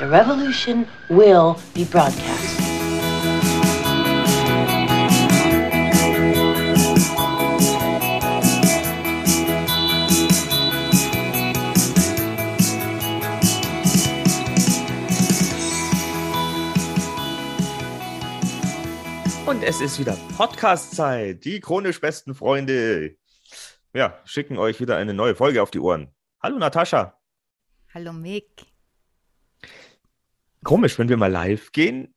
The revolution will be broadcast. Und es ist wieder Podcast-Zeit. Die chronisch besten Freunde ja, schicken euch wieder eine neue Folge auf die Ohren. Hallo Natascha. Hallo Mick. Komisch, wenn wir mal live gehen,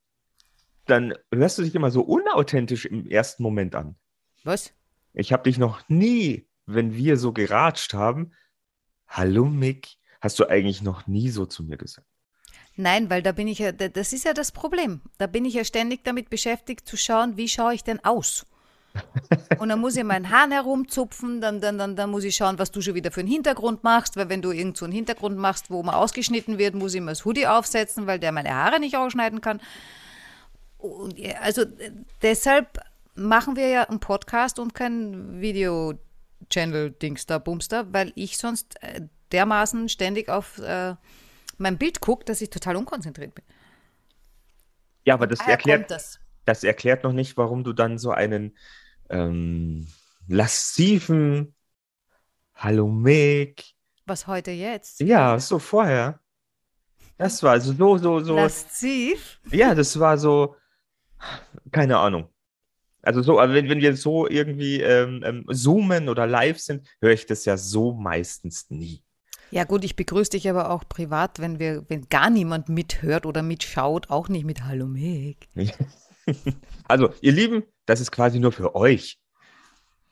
dann hörst du dich immer so unauthentisch im ersten Moment an. Was? Ich habe dich noch nie, wenn wir so geratscht haben, Hallo Mick, hast du eigentlich noch nie so zu mir gesagt. Nein, weil da bin ich ja, da- das ist ja das Problem. Da bin ich ja ständig damit beschäftigt zu schauen, wie schaue ich denn aus? Und dann muss ich meinen Haaren herumzupfen, dann, dann, dann, dann muss ich schauen, was du schon wieder für einen Hintergrund machst, weil wenn du irgend so einen Hintergrund machst, wo man ausgeschnitten wird, muss ich mir das Hoodie aufsetzen, weil der meine Haare nicht ausschneiden kann. Und, also äh, deshalb machen wir ja einen Podcast und kein Video-Channel-Dings da, Bumster, weil ich sonst äh, dermaßen ständig auf äh, mein Bild gucke, dass ich total unkonzentriert bin. Ja, aber das erklärt, das. das erklärt noch nicht, warum du dann so einen ähm, lassiven Hallo Mick. Was heute jetzt? Ja, so vorher. Das war so, so, so, so. Lasziv? Ja, das war so, keine Ahnung. Also so, wenn, wenn wir so irgendwie ähm, ähm, zoomen oder live sind, höre ich das ja so meistens nie. Ja gut, ich begrüße dich aber auch privat, wenn wir, wenn gar niemand mithört oder mitschaut, auch nicht mit Hallo Mick. Also, ihr Lieben, das ist quasi nur für euch,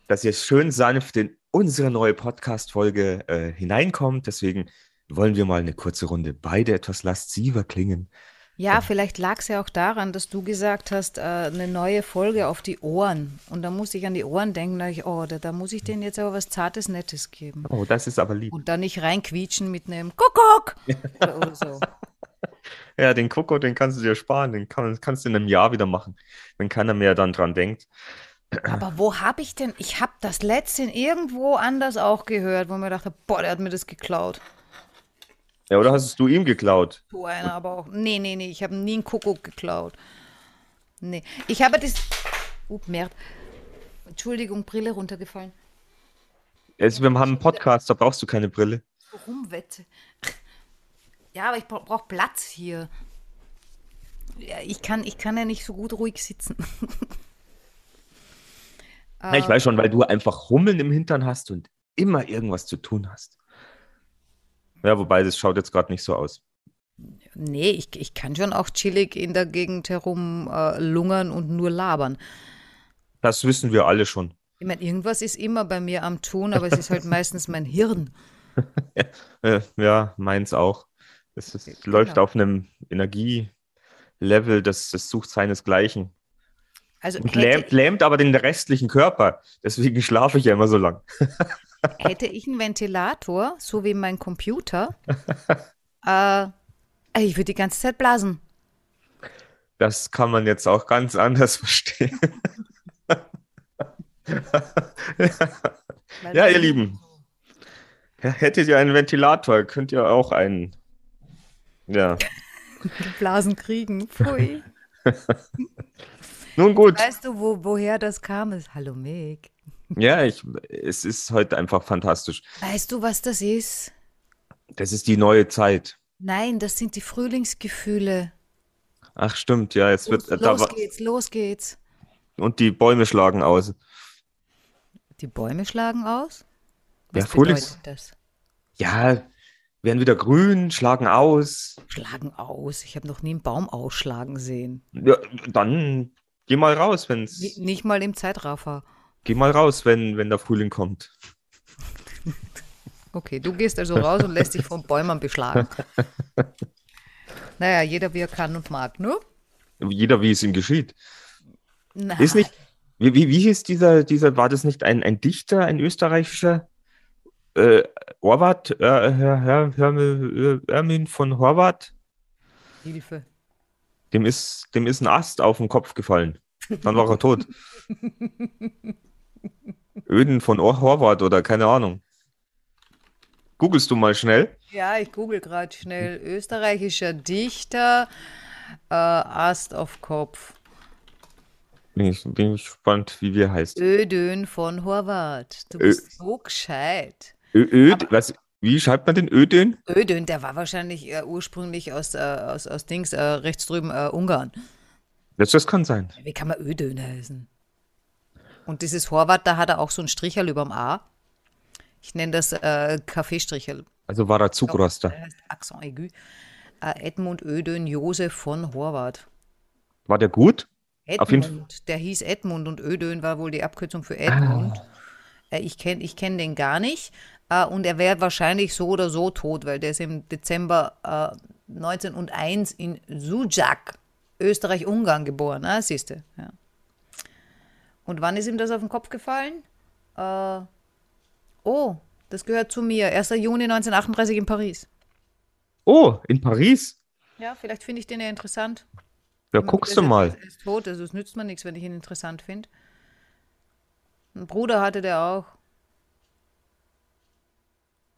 dass ihr schön sanft in unsere neue Podcast-Folge äh, hineinkommt. Deswegen wollen wir mal eine kurze Runde beide etwas lasziver klingen. Ja, vielleicht lag es ja auch daran, dass du gesagt hast, äh, eine neue Folge auf die Ohren. Und da musste ich an die Ohren denken, da ich, oh, da, da muss ich denen jetzt aber was Zartes, Nettes geben. Oh, das ist aber lieb. Und da nicht reinquietschen mit einem Kuckuck oder, oder so. Ja, den Koko, den kannst du dir sparen, den kann, kannst du in einem Jahr wieder machen, wenn keiner mehr dann dran denkt. Aber wo habe ich denn? Ich habe das letzte irgendwo anders auch gehört, wo mir dachte, boah, der hat mir das geklaut. Ja, oder hast du ihm geklaut? Du einer aber auch. Nee, nee, nee, ich habe nie einen Kuckuck geklaut. Nee, ich habe das. Up, Merd. Entschuldigung, Brille runtergefallen. Also, wir haben einen Podcast, da brauchst du keine Brille. Rumwette. Ja, aber ich bra brauche Platz hier. Ja, ich kann, ich kann ja nicht so gut ruhig sitzen. Na, ich weiß schon, weil du einfach Hummeln im Hintern hast und immer irgendwas zu tun hast. Ja, wobei das schaut jetzt gerade nicht so aus. Nee, ich, ich kann schon auch chillig in der Gegend herum äh, lungern und nur labern. Das wissen wir alle schon. Ich meine, irgendwas ist immer bei mir am Tun, aber es ist halt meistens mein Hirn. Ja, meins auch. Es ist, läuft genau. auf einem Energielevel, das, das sucht seinesgleichen. Also Und lähmt, lähmt aber den restlichen Körper. Deswegen schlafe ich ja immer so lang. hätte ich einen Ventilator, so wie mein Computer, äh, ich würde die ganze Zeit blasen. Das kann man jetzt auch ganz anders verstehen. Ja, ihr Lieben. Hättet ihr einen Ventilator, könnt ihr auch einen. Ja. Blasen kriegen. Pfui. Nun gut. Weißt du, wo, woher das kam? Ist, Hallo Mick. Ja, ich, es ist heute einfach fantastisch. Weißt du, was das ist? Das ist die neue Zeit. Nein, das sind die Frühlingsgefühle. Ach, stimmt, ja, es wird. Los, da los geht's, los geht's. und die Bäume schlagen aus. Die Bäume schlagen aus? Ja, Was Frühlings- bedeutet das? Ja, werden wieder grün, schlagen aus. Schlagen aus. Ich habe noch nie einen Baum ausschlagen sehen. Ja, dann geh mal raus, Ni- wenn's. Nicht mal im Zeitraffer. Geh mal raus, wenn, wenn der Frühling kommt. Okay, du gehst also raus und lässt dich von Bäumen beschlagen. Naja, jeder wie er kann und mag, ne? Jeder, wie es ihm geschieht. Nein. Ist nicht. Wie, wie, wie hieß dieser, dieser, war das nicht ein, ein Dichter, ein österreichischer? Äh, Horvath, äh, Herr, Herr, Herr, Ermin von Horvath? Hilfe. Dem ist, dem ist ein Ast auf den Kopf gefallen. Dann war er tot. Öden von Or Horvath oder keine Ahnung. Googlest du mal schnell. Ja, ich google gerade schnell. Österreichischer Dichter, äh, Ast auf Kopf. Bin ich, bin ich gespannt, wie wir heißt. Ödön von Horvath. Du Ö- bist so gescheit. Öd, was, wie schreibt man den Ödön? Ödön, der war wahrscheinlich äh, ursprünglich aus, äh, aus, aus Dings, äh, rechts drüben, äh, Ungarn. Das, das kann sein. Wie kann man Ödön heißen? Und dieses Horvath, da hat er auch so ein Stricherl überm A. Ich nenne das äh, Kaffeestricherl. Also war er Zugroster. Heißt Accent aigu. Edmund Ödön Josef von Horvath. War der gut? Auf jeden Edmund, der hieß Edmund und Ödön war wohl die Abkürzung für Edmund. Ah. Äh, ich kenne ich kenn den gar nicht. Äh, und er wäre wahrscheinlich so oder so tot, weil der ist im Dezember äh, 1901 in Sudzak, Österreich-Ungarn geboren. Ah, siehst du. Ja. Und wann ist ihm das auf den Kopf gefallen? Äh, oh, das gehört zu mir. 1. Juni 1938 in Paris. Oh, in Paris? Ja, vielleicht finde ich den ja interessant. Ja, guckst du mal. Er ist tot, also es nützt mir nichts, wenn ich ihn interessant finde. Einen Bruder hatte der auch.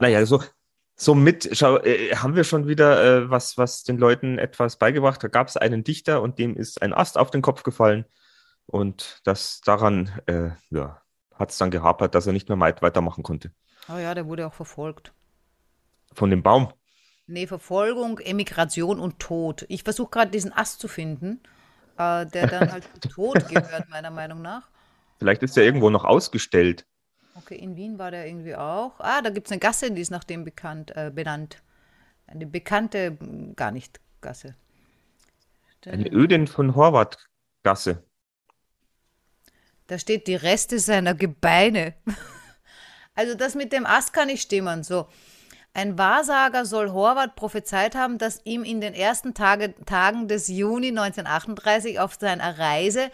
Naja, so, mit, schau, äh, haben wir schon wieder äh, was, was den Leuten etwas beigebracht. Da gab es einen Dichter und dem ist ein Ast auf den Kopf gefallen. Und das daran, äh, ja, hat es dann gehapert, dass er nicht mehr weit- weitermachen konnte. Oh ja, der wurde auch verfolgt. Von dem Baum. Nee, Verfolgung, Emigration und Tod. Ich versuche gerade diesen Ast zu finden, äh, der dann halt zu Tod gehört, meiner Meinung nach. Vielleicht ist er irgendwo noch ausgestellt. Okay, in Wien war der irgendwie auch. Ah, da gibt es eine Gasse, die ist nach dem bekannt, äh, benannt. Eine bekannte, mh, gar nicht Gasse. Eine Ödin von Horvath-Gasse. Da steht die Reste seiner Gebeine. Also das mit dem Ast kann ich stimmen. So. Ein Wahrsager soll Horvath prophezeit haben, dass ihm in den ersten Tage, Tagen des Juni 1938 auf seiner Reise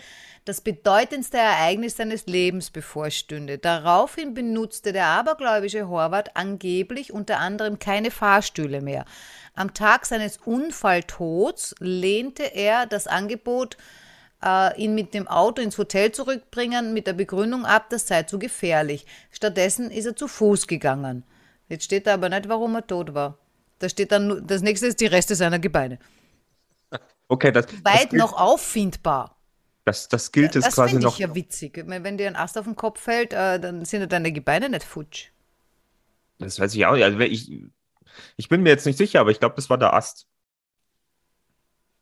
das bedeutendste Ereignis seines Lebens bevorstünde. Daraufhin benutzte der abergläubische Horvath angeblich unter anderem keine Fahrstühle mehr. Am Tag seines Unfalltods lehnte er das Angebot äh, ihn mit dem Auto ins Hotel zurückbringen, mit der Begründung ab, das sei zu gefährlich. Stattdessen ist er zu Fuß gegangen. Jetzt steht da aber nicht, warum er tot war. Da steht dann, nur- das nächste ist die Reste seiner Gebeine. Okay, das, das, Weit gilt, noch auffindbar. Das, das gilt es Das quasi finde noch. ich ja witzig. Ich meine, Wenn dir ein Ast auf den Kopf fällt, äh, dann sind ja deine Gebeine nicht futsch. Das weiß ich auch nicht. Also, ich, ich bin mir jetzt nicht sicher, aber ich glaube, das war der Ast.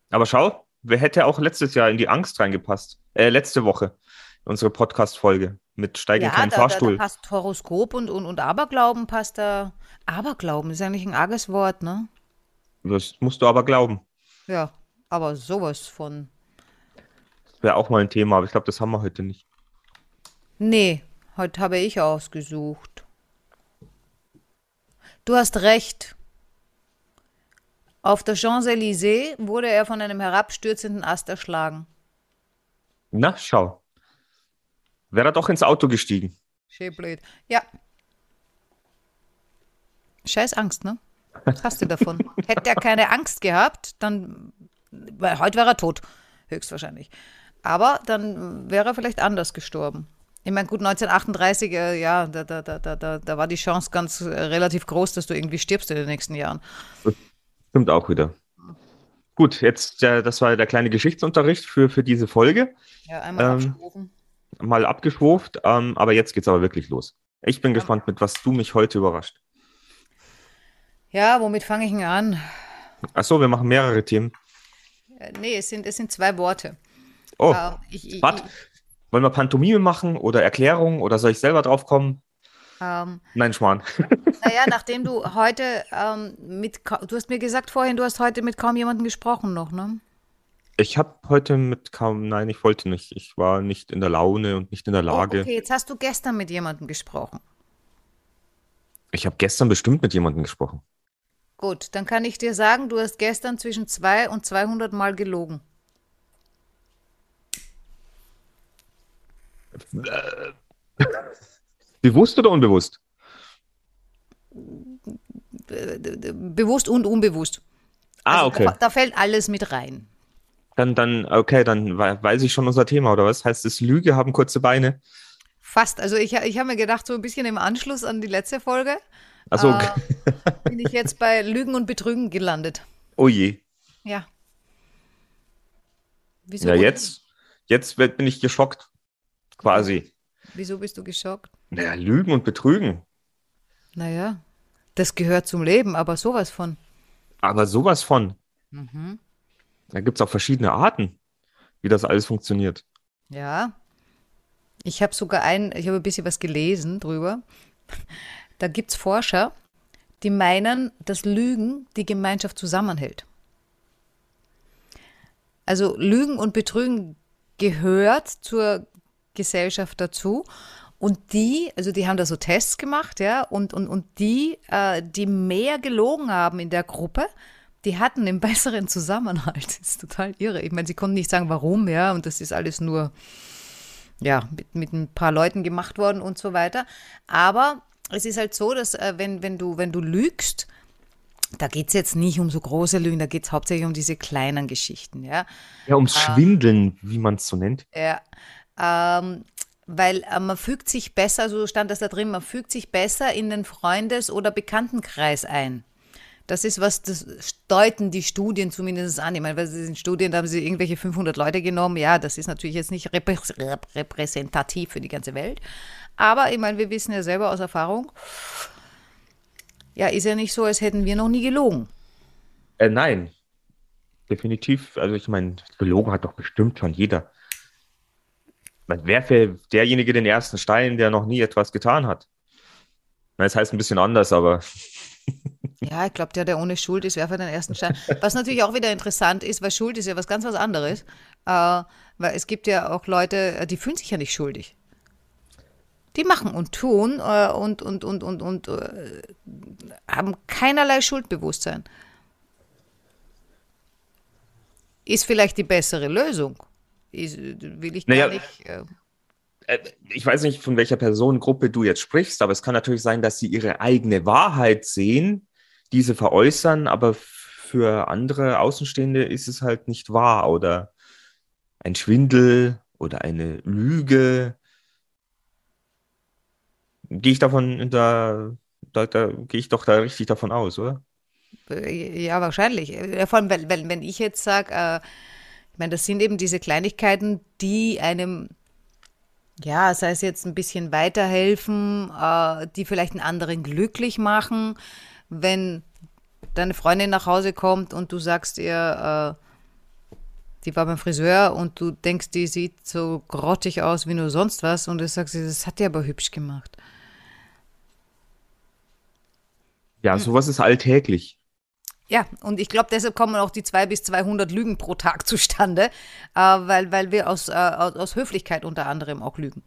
Aber schau, wer hätte auch letztes Jahr in die Angst reingepasst? Äh, letzte Woche, unsere Podcast-Folge mit Steige Ja, kein da, da, da Fahrstuhl. passt Horoskop und, und, und Aberglauben passt da. Aberglauben ist eigentlich ein arges Wort, ne? Das musst du aber glauben. Ja, aber sowas von. Das wäre auch mal ein Thema, aber ich glaube, das haben wir heute nicht. Nee, heute habe ich ausgesucht. Du hast recht. Auf der Champs-Élysées wurde er von einem herabstürzenden Ast erschlagen. Na, schau. Wäre er doch ins Auto gestiegen. Schön blöd. Ja. Scheiß Angst, ne? Was hast du davon? Hätte er keine Angst gehabt, dann. Weil heute wäre er tot, höchstwahrscheinlich. Aber dann wäre er vielleicht anders gestorben. Ich meine, gut, 1938, äh, ja, da, da, da, da, da, war die Chance ganz äh, relativ groß, dass du irgendwie stirbst in den nächsten Jahren. Stimmt auch wieder. Gut, jetzt, äh, das war der kleine Geschichtsunterricht für, für diese Folge. Ja, einmal Ähm, abgerufen. Mal abgeschwurft, ähm, aber jetzt geht's aber wirklich los. Ich bin gespannt, mit was du mich heute überrascht. Ja, womit fange ich denn an? Achso, wir machen mehrere Themen. Äh, nee, es sind, es sind zwei Worte. Oh, Äh, ich? Wollen wir Pantomime machen oder Erklärung oder soll ich selber drauf kommen? ähm, Nein, Schmarrn. Naja, nachdem du heute ähm, mit, du hast mir gesagt vorhin, du hast heute mit kaum jemandem gesprochen noch, ne? Ich habe heute mit kaum, nein, ich wollte nicht. Ich war nicht in der Laune und nicht in der Oh, Lage. okay, jetzt hast du gestern mit jemandem gesprochen. Ich habe gestern bestimmt mit jemandem gesprochen. Gut, dann kann ich dir sagen, du hast gestern zwischen 2 und 200 Mal gelogen. Bewusst oder unbewusst? Bewusst und unbewusst. Ah, Also okay. Da, da fällt alles mit rein. Dann, dann, okay, dann wei- weiß ich schon unser Thema, oder was? Heißt es, Lüge haben kurze Beine? Fast. Also ich, ich habe mir gedacht, so ein bisschen im Anschluss an die letzte Folge Also, äh, bin ich jetzt bei Lügen und Betrügen gelandet. oh je. Ja. Wieso, Ja, jetzt, jetzt bin ich geschockt. Quasi. Wieso bist du geschockt? Naja, Lügen und Betrügen. Naja, das gehört zum Leben, aber sowas von. Aber sowas von. Mhm. Da gibt es auch verschiedene Arten, wie das alles funktioniert. Ja. Ich habe sogar ein, ich habe ein bisschen was gelesen drüber. Da gibt es Forscher, die meinen, dass Lügen die Gemeinschaft zusammenhält. Also Lügen und Betrügen gehört zur Gesellschaft dazu. Und die, also die haben da so Tests gemacht, ja, und, und, und die, äh, die mehr gelogen haben in der Gruppe, die hatten einen besseren Zusammenhalt. Das ist total irre. Ich meine, sie konnten nicht sagen, warum, ja, und das ist alles nur, ja, mit, mit ein paar Leuten gemacht worden und so weiter. Aber es ist halt so, dass äh, wenn, wenn, du, wenn du lügst, da geht es jetzt nicht um so große Lügen, da geht es hauptsächlich um diese kleinen Geschichten, ja. Ja, ums Ah. Schwindeln, wie man es so nennt. Ja, ähm, weil äh, man fügt sich besser, so stand das da drin, man fügt sich besser in den Freundes- oder Bekanntenkreis ein. Das ist was, das deuten die Studien zumindest an. Ich meine, weil sie in Studien, da haben sie irgendwelche 500 Leute genommen. Ja, das ist natürlich jetzt nicht reprä rep- repräsentativ für die ganze Welt. Aber ich meine, wir wissen ja selber aus Erfahrung, ja, ist ja nicht so, als hätten wir noch nie gelogen. Äh, nein, definitiv. Also ich meine, gelogen hat doch bestimmt schon jeder. Man werfe derjenige den ersten Stein, der noch nie etwas getan hat. Das heißt ein bisschen anders, aber Ja, ich glaube, der, der ohne Schuld ist, werfe den ersten Stein. Was natürlich auch wieder interessant ist, weil Schuld ist ja was ganz was anderes. Äh, weil es gibt ja auch Leute, äh, die fühlen sich ja nicht schuldig. Die machen und tun äh, und, und, und, und, und äh, haben keinerlei Schuldbewusstsein. Ist vielleicht die bessere Lösung. Ist, will ich gar Naja, nicht. Äh, äh, ich weiß nicht, von welcher Personengruppe du jetzt sprichst, aber es kann natürlich sein, dass sie ihre eigene Wahrheit sehen, diese veräußern, aber für andere Außenstehende ist es halt nicht wahr oder ein Schwindel oder eine Lüge. Gehe ich davon, da, da, da gehe ich doch da richtig davon aus, oder? Äh, Ja, wahrscheinlich. Äh, Vor allem, wenn, wenn, wenn ich jetzt sage, äh, ich meine, das sind eben diese Kleinigkeiten, die einem, ja, sei es jetzt ein bisschen weiterhelfen, äh, die vielleicht einen anderen glücklich machen, wenn deine Freundin nach Hause kommt und du sagst ihr, äh, die war beim Friseur und du denkst, die sieht so grottig aus wie nur sonst was und du sagst, das hat die aber hübsch gemacht. Ja, sowas ist alltäglich. Ja, und ich glaube, deshalb kommen auch die 200 bis 200 Lügen pro Tag zustande, äh, weil, weil wir aus, äh, aus, aus Höflichkeit unter anderem auch lügen.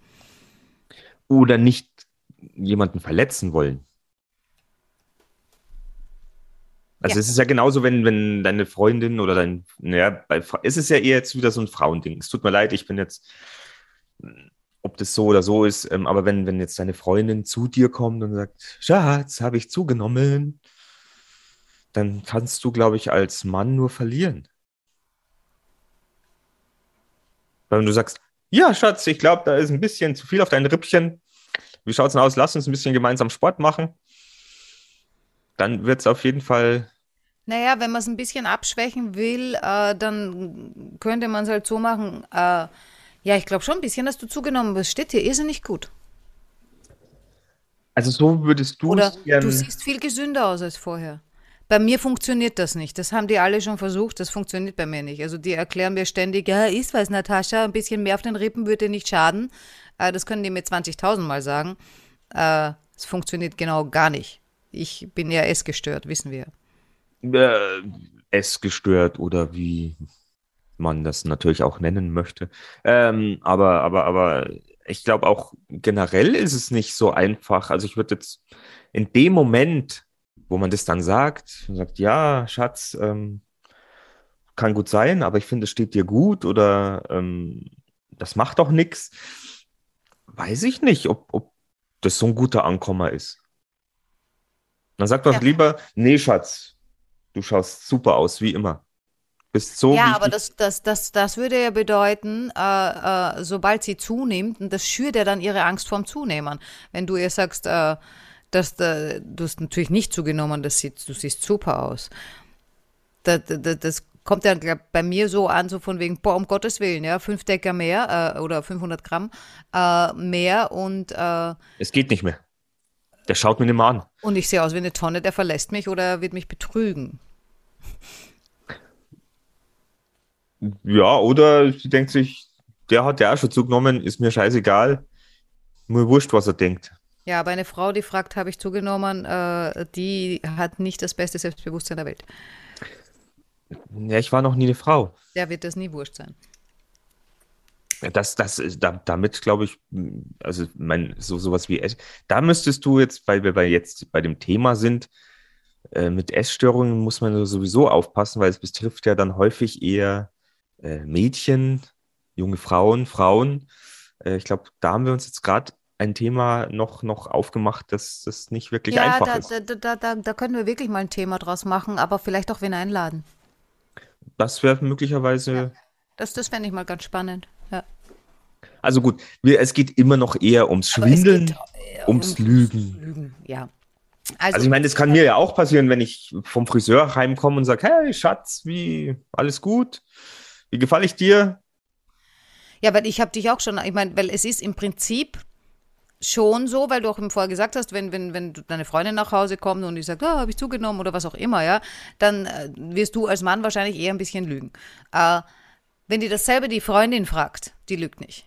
Oder nicht jemanden verletzen wollen. Also Ja. es ist ja genauso, wenn, wenn deine Freundin oder dein, naja, bei, es ist ja eher jetzt wieder so ein Frauending. Es tut mir leid, ich bin jetzt, ob das so oder so ist, ähm, aber wenn, wenn jetzt deine Freundin zu dir kommt und sagt, Schatz, habe ich zugenommen, dann kannst du, glaube ich, als Mann nur verlieren. Weil wenn du sagst, ja, Schatz, ich glaube, da ist ein bisschen zu viel auf dein Rippchen. Wie schaut's denn aus? Lass uns ein bisschen gemeinsam Sport machen. Dann wird es auf jeden Fall Naja, wenn man es ein bisschen abschwächen will, äh, dann könnte man es halt so machen. Äh, ja, ich glaube schon ein bisschen, dass du zugenommen bist. Steht dir irrsinnig gut. Also so würdest du Oder es gern. du siehst viel gesünder aus als vorher. Bei mir funktioniert das nicht. Das haben die alle schon versucht. Das funktioniert bei mir nicht. Also die erklären mir ständig, ja, ist was, Natascha, ein bisschen mehr auf den Rippen würde nicht schaden. Äh, das können die mir 20.000 Mal sagen. Äh, Es funktioniert genau gar nicht. Ich bin ja essgestört, wissen wir. äh, essgestört oder wie man das natürlich auch nennen möchte. Ähm, aber, aber, aber ich glaube auch generell ist es nicht so einfach. Also ich würde jetzt in dem Moment, wo man das dann sagt, und sagt, ja, Schatz, ähm, kann gut sein, aber ich finde, es steht dir gut oder ähm, das macht doch nichts, weiß ich nicht, ob, ob das so ein guter Ankommer ist. Dann sagt doch Ja. lieber, nee, Schatz, du schaust super aus, wie immer. bist so Ja, aber das, das, das, das würde ja bedeuten, äh, äh, sobald sie zunimmt, und das schürt ja dann ihre Angst vorm Zunehmen. Wenn du ihr sagst, äh, dass äh, du hast natürlich nicht zugenommen, das sieht, du siehst super aus. Da, da, da, das kommt ja glaub, bei mir so an, so von wegen, boah, um Gottes Willen, ja, fünf Decker mehr äh, oder 500 Gramm äh, mehr und, äh, Es geht nicht mehr. Der schaut mir nicht mehr an. und ich sehe aus wie eine Tonne, der verlässt mich oder er wird mich betrügen. Ja, oder sie denkt sich, der hat ja auch schon zugenommen, ist mir scheißegal. Mir wurscht, was er denkt. Ja, aber eine Frau, die fragt, habe ich zugenommen, äh, die hat nicht das beste Selbstbewusstsein der Welt. Ja, ich war noch nie eine Frau. Der wird das nie wurscht sein. Das, das, da, damit glaube ich, also mein, so sowas wie Ess, da müsstest du jetzt, weil wir bei jetzt bei dem Thema sind, äh, mit Essstörungen muss man sowieso aufpassen, weil es betrifft ja dann häufig eher äh, Mädchen, junge Frauen, Frauen. Äh, ich glaube, da haben wir uns jetzt gerade ein Thema noch, noch aufgemacht, dass das nicht wirklich ja, einfach da, ist. da, da, da, da können wir wirklich mal ein Thema draus machen, aber vielleicht auch wen einladen. Das wäre möglicherweise. Das, das fände ich mal ganz spannend. Ja. Also gut, wir, es geht immer noch eher ums Schwindeln, geht, äh, ums Lügen. Lügen, ja. Also, Also ich meine, das kann mir ja auch passieren, wenn ich vom Friseur heimkomme und sage, hey Schatz, wie, alles gut? Wie gefalle ich dir? ja, weil ich habe dich auch schon, ich meine, weil es ist im Prinzip schon so, weil du auch eben vorher gesagt hast, wenn, wenn, wenn deine Freundin nach Hause kommt und die sagt, ah, habe ich zugenommen oder was auch immer, ja, dann äh, wirst du als Mann wahrscheinlich eher ein bisschen lügen. Äh, wenn dir dasselbe die Freundin fragt, die lügt nicht.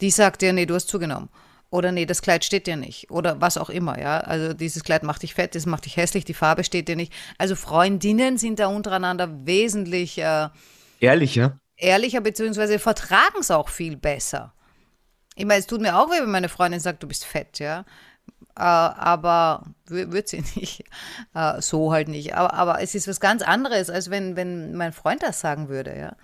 Die sagt dir, nee, du hast zugenommen. Oder nee, das Kleid steht dir nicht. Oder was auch immer, ja. Also dieses Kleid macht dich fett, das macht dich hässlich, die Farbe steht dir nicht. Also Freundinnen sind da untereinander wesentlich äh, Ehrlicher? ehrlicher, beziehungsweise vertragen es auch viel besser. Ich meine, es tut mir auch weh, wenn meine Freundin sagt, du bist fett, ja. Äh, aber wird sie nicht. Äh, so halt nicht. Aber, aber es ist was ganz anderes, als wenn, wenn mein Freund das sagen würde, ja.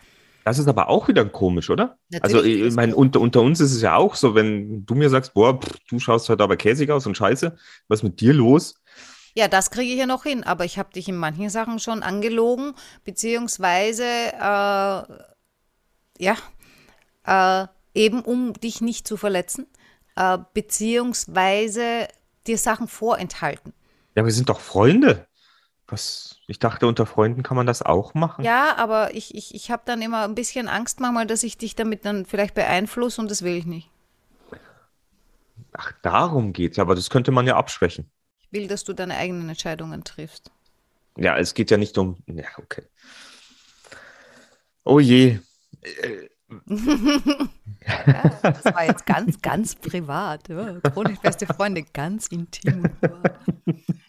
Das ist aber auch wieder komisch, oder? Natürlich also ich meine, unter, unter uns ist es ja auch so, wenn du mir sagst, boah, pff, du schaust heute aber käsig aus und scheiße, was ist mit dir los? Ja, das kriege ich ja noch hin, aber ich habe dich in manchen Sachen schon angelogen, beziehungsweise, äh, ja, äh, eben um dich nicht zu verletzen, äh, beziehungsweise dir Sachen vorenthalten. Ja, wir sind doch Freunde. Was? Ich dachte, unter Freunden kann man das auch machen. Ja, aber ich, ich, ich habe dann immer ein bisschen Angst manchmal, dass ich dich damit dann vielleicht beeinflusse und das will ich nicht. Ach, darum geht's. Aber das könnte man ja abschwächen. Ich will, dass du deine eigenen Entscheidungen triffst. Ja, es geht ja nicht um. Ja, okay. Oh je. Äh, Das war jetzt ganz, ganz privat. Ja, chronisch beste Freunde, ganz intim.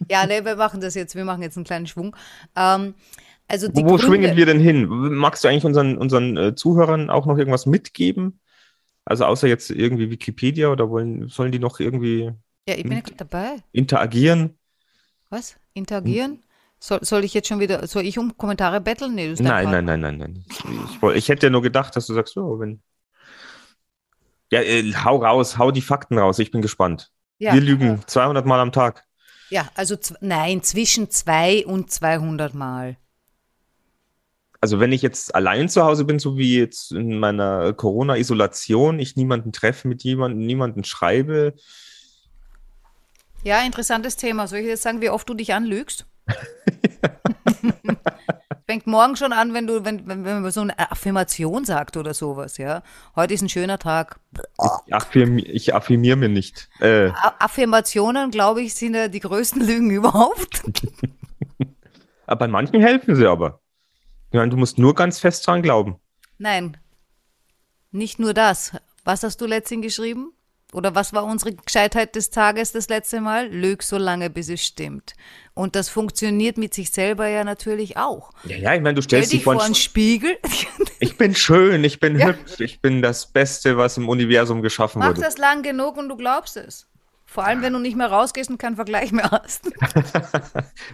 Ja, nee, wir machen das jetzt. Wir machen jetzt einen kleinen Schwung. Ähm, also Wo Gründe, schwingen wir denn hin? Magst du eigentlich unseren, unseren äh, Zuhörern auch noch irgendwas mitgeben? Also außer jetzt irgendwie Wikipedia oder wollen, sollen die noch irgendwie Ja, ich bin ja dabei. interagieren? Was? Interagieren? Soll, soll ich jetzt schon wieder, soll ich um Kommentare betteln? Nee, Nein, nein, nein, nein, nein. Ich, woll- ich hätte ja nur gedacht, dass du sagst, so, wenn. Ja, äh, hau raus, hau die Fakten raus, ich bin gespannt. Ja, Wir lügen 200 Mal am Tag. ja, also nein, zwischen zwei und 200 Mal. Also wenn ich jetzt allein zu Hause bin, so wie jetzt in meiner Corona-Isolation, ich niemanden treffe, mit jemandem, niemanden schreibe, Ja, interessantes Thema. Soll ich jetzt sagen, wie oft du dich anlügst? Fängt morgen schon an, wenn du, wenn, wenn, wenn man so eine Affirmation sagt oder sowas, ja. Heute ist ein schöner Tag. ich, affirmi ich affirmiere mir nicht. Äh, Affirmationen, glaube ich, sind ja die größten Lügen überhaupt. aber bei manchen helfen sie aber. Ich meine, du musst nur ganz fest dran glauben. Nein, nicht nur das. Was hast du letztens geschrieben? Oder was war unsere Gescheitheit des Tages das letzte Mal? Lüg so lange, bis es stimmt. Und das funktioniert mit sich selber ja natürlich auch. Ja, ja, ich meine, du Stell stellst dich vor einen Spiegel. Ich bin schön, ich bin Ja. hübsch, ich bin das Beste, was im Universum geschaffen Mach wurde. das lang genug und du glaubst es. Vor allem, wenn du nicht mehr rausgehst und keinen Vergleich mehr hast.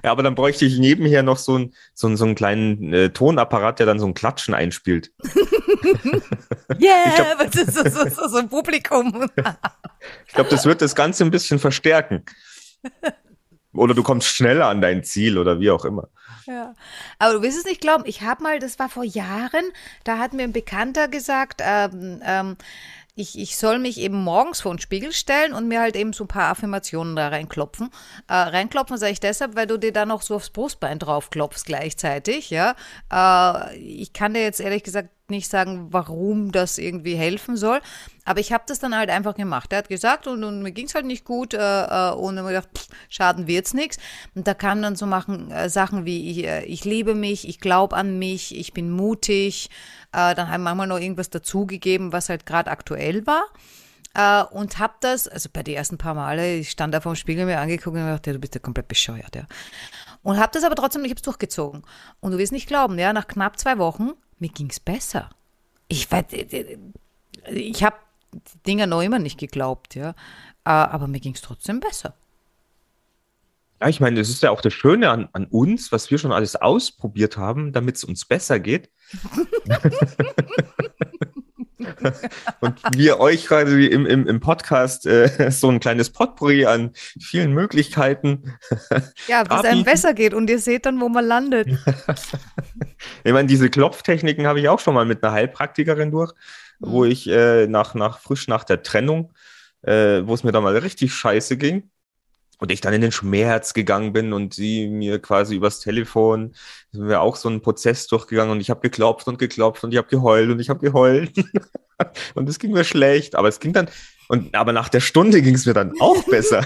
Ja, aber dann bräuchte ich nebenher noch so, ein, so, einen- so einen kleinen äh, Tonapparat, der dann so ein Klatschen einspielt. Yeah, das ist so, so, so, so ein Publikum. Ich glaube, das wird das Ganze ein bisschen verstärken. Oder du kommst schneller an dein Ziel oder wie auch immer. Ja. Aber du wirst es nicht glauben, ich habe mal, das war vor Jahren, da hat mir ein Bekannter gesagt, ähm, ähm, ich, ich soll mich eben morgens vor den Spiegel stellen und mir halt eben so ein paar Affirmationen da reinklopfen. Äh, reinklopfen sage ich deshalb, weil du dir da noch so aufs Brustbein draufklopfst gleichzeitig, ja. Äh, ich kann dir jetzt ehrlich gesagt nicht sagen, warum das irgendwie helfen soll. Aber ich habe das dann halt einfach gemacht. Er hat gesagt, und, und mir ging es halt nicht gut äh, äh und ich gedacht, pff, schaden wird's nichts. Und da kamen dann so machen, äh, Sachen wie, ich, äh, ich liebe mich, ich glaube an mich, ich bin mutig. Äh, dann haben manchmal noch irgendwas dazugegeben, was halt gerade aktuell war. Äh, und habe das, also bei den ersten paar Male, ich stand da vor dem Spiegel mir angeguckt und gedacht, ja, du bist ja komplett bescheuert. Ja. Und habe das aber trotzdem, ich habe es durchgezogen. Und du wirst nicht glauben, ja, nach knapp zwei Wochen mir ging es besser. Ich, ich habe die Dinger noch immer nicht geglaubt, ja. Aber mir ging es trotzdem besser. Ja, ich meine, das ist ja auch das Schöne an, an uns, was wir schon alles ausprobiert haben, damit es uns besser geht. und wir euch gerade im, im, im Podcast äh, so ein kleines Potpourri an vielen Möglichkeiten. Ja, bis es einem besser geht und ihr seht dann, wo man landet. ich meine, diese Klopftechniken habe ich auch schon mal mit einer Heilpraktikerin durch, mhm. wo ich äh, nach, nach frisch nach der Trennung, äh, wo es mir dann mal richtig scheiße ging, und ich dann in den Schmerz gegangen bin und sie mir quasi übers Telefon, sind wir auch so einen Prozess durchgegangen und ich habe geklopft und geklopft und ich habe geheult und ich habe geheult und es ging mir schlecht, aber es ging dann und aber nach der Stunde ging es mir dann auch besser.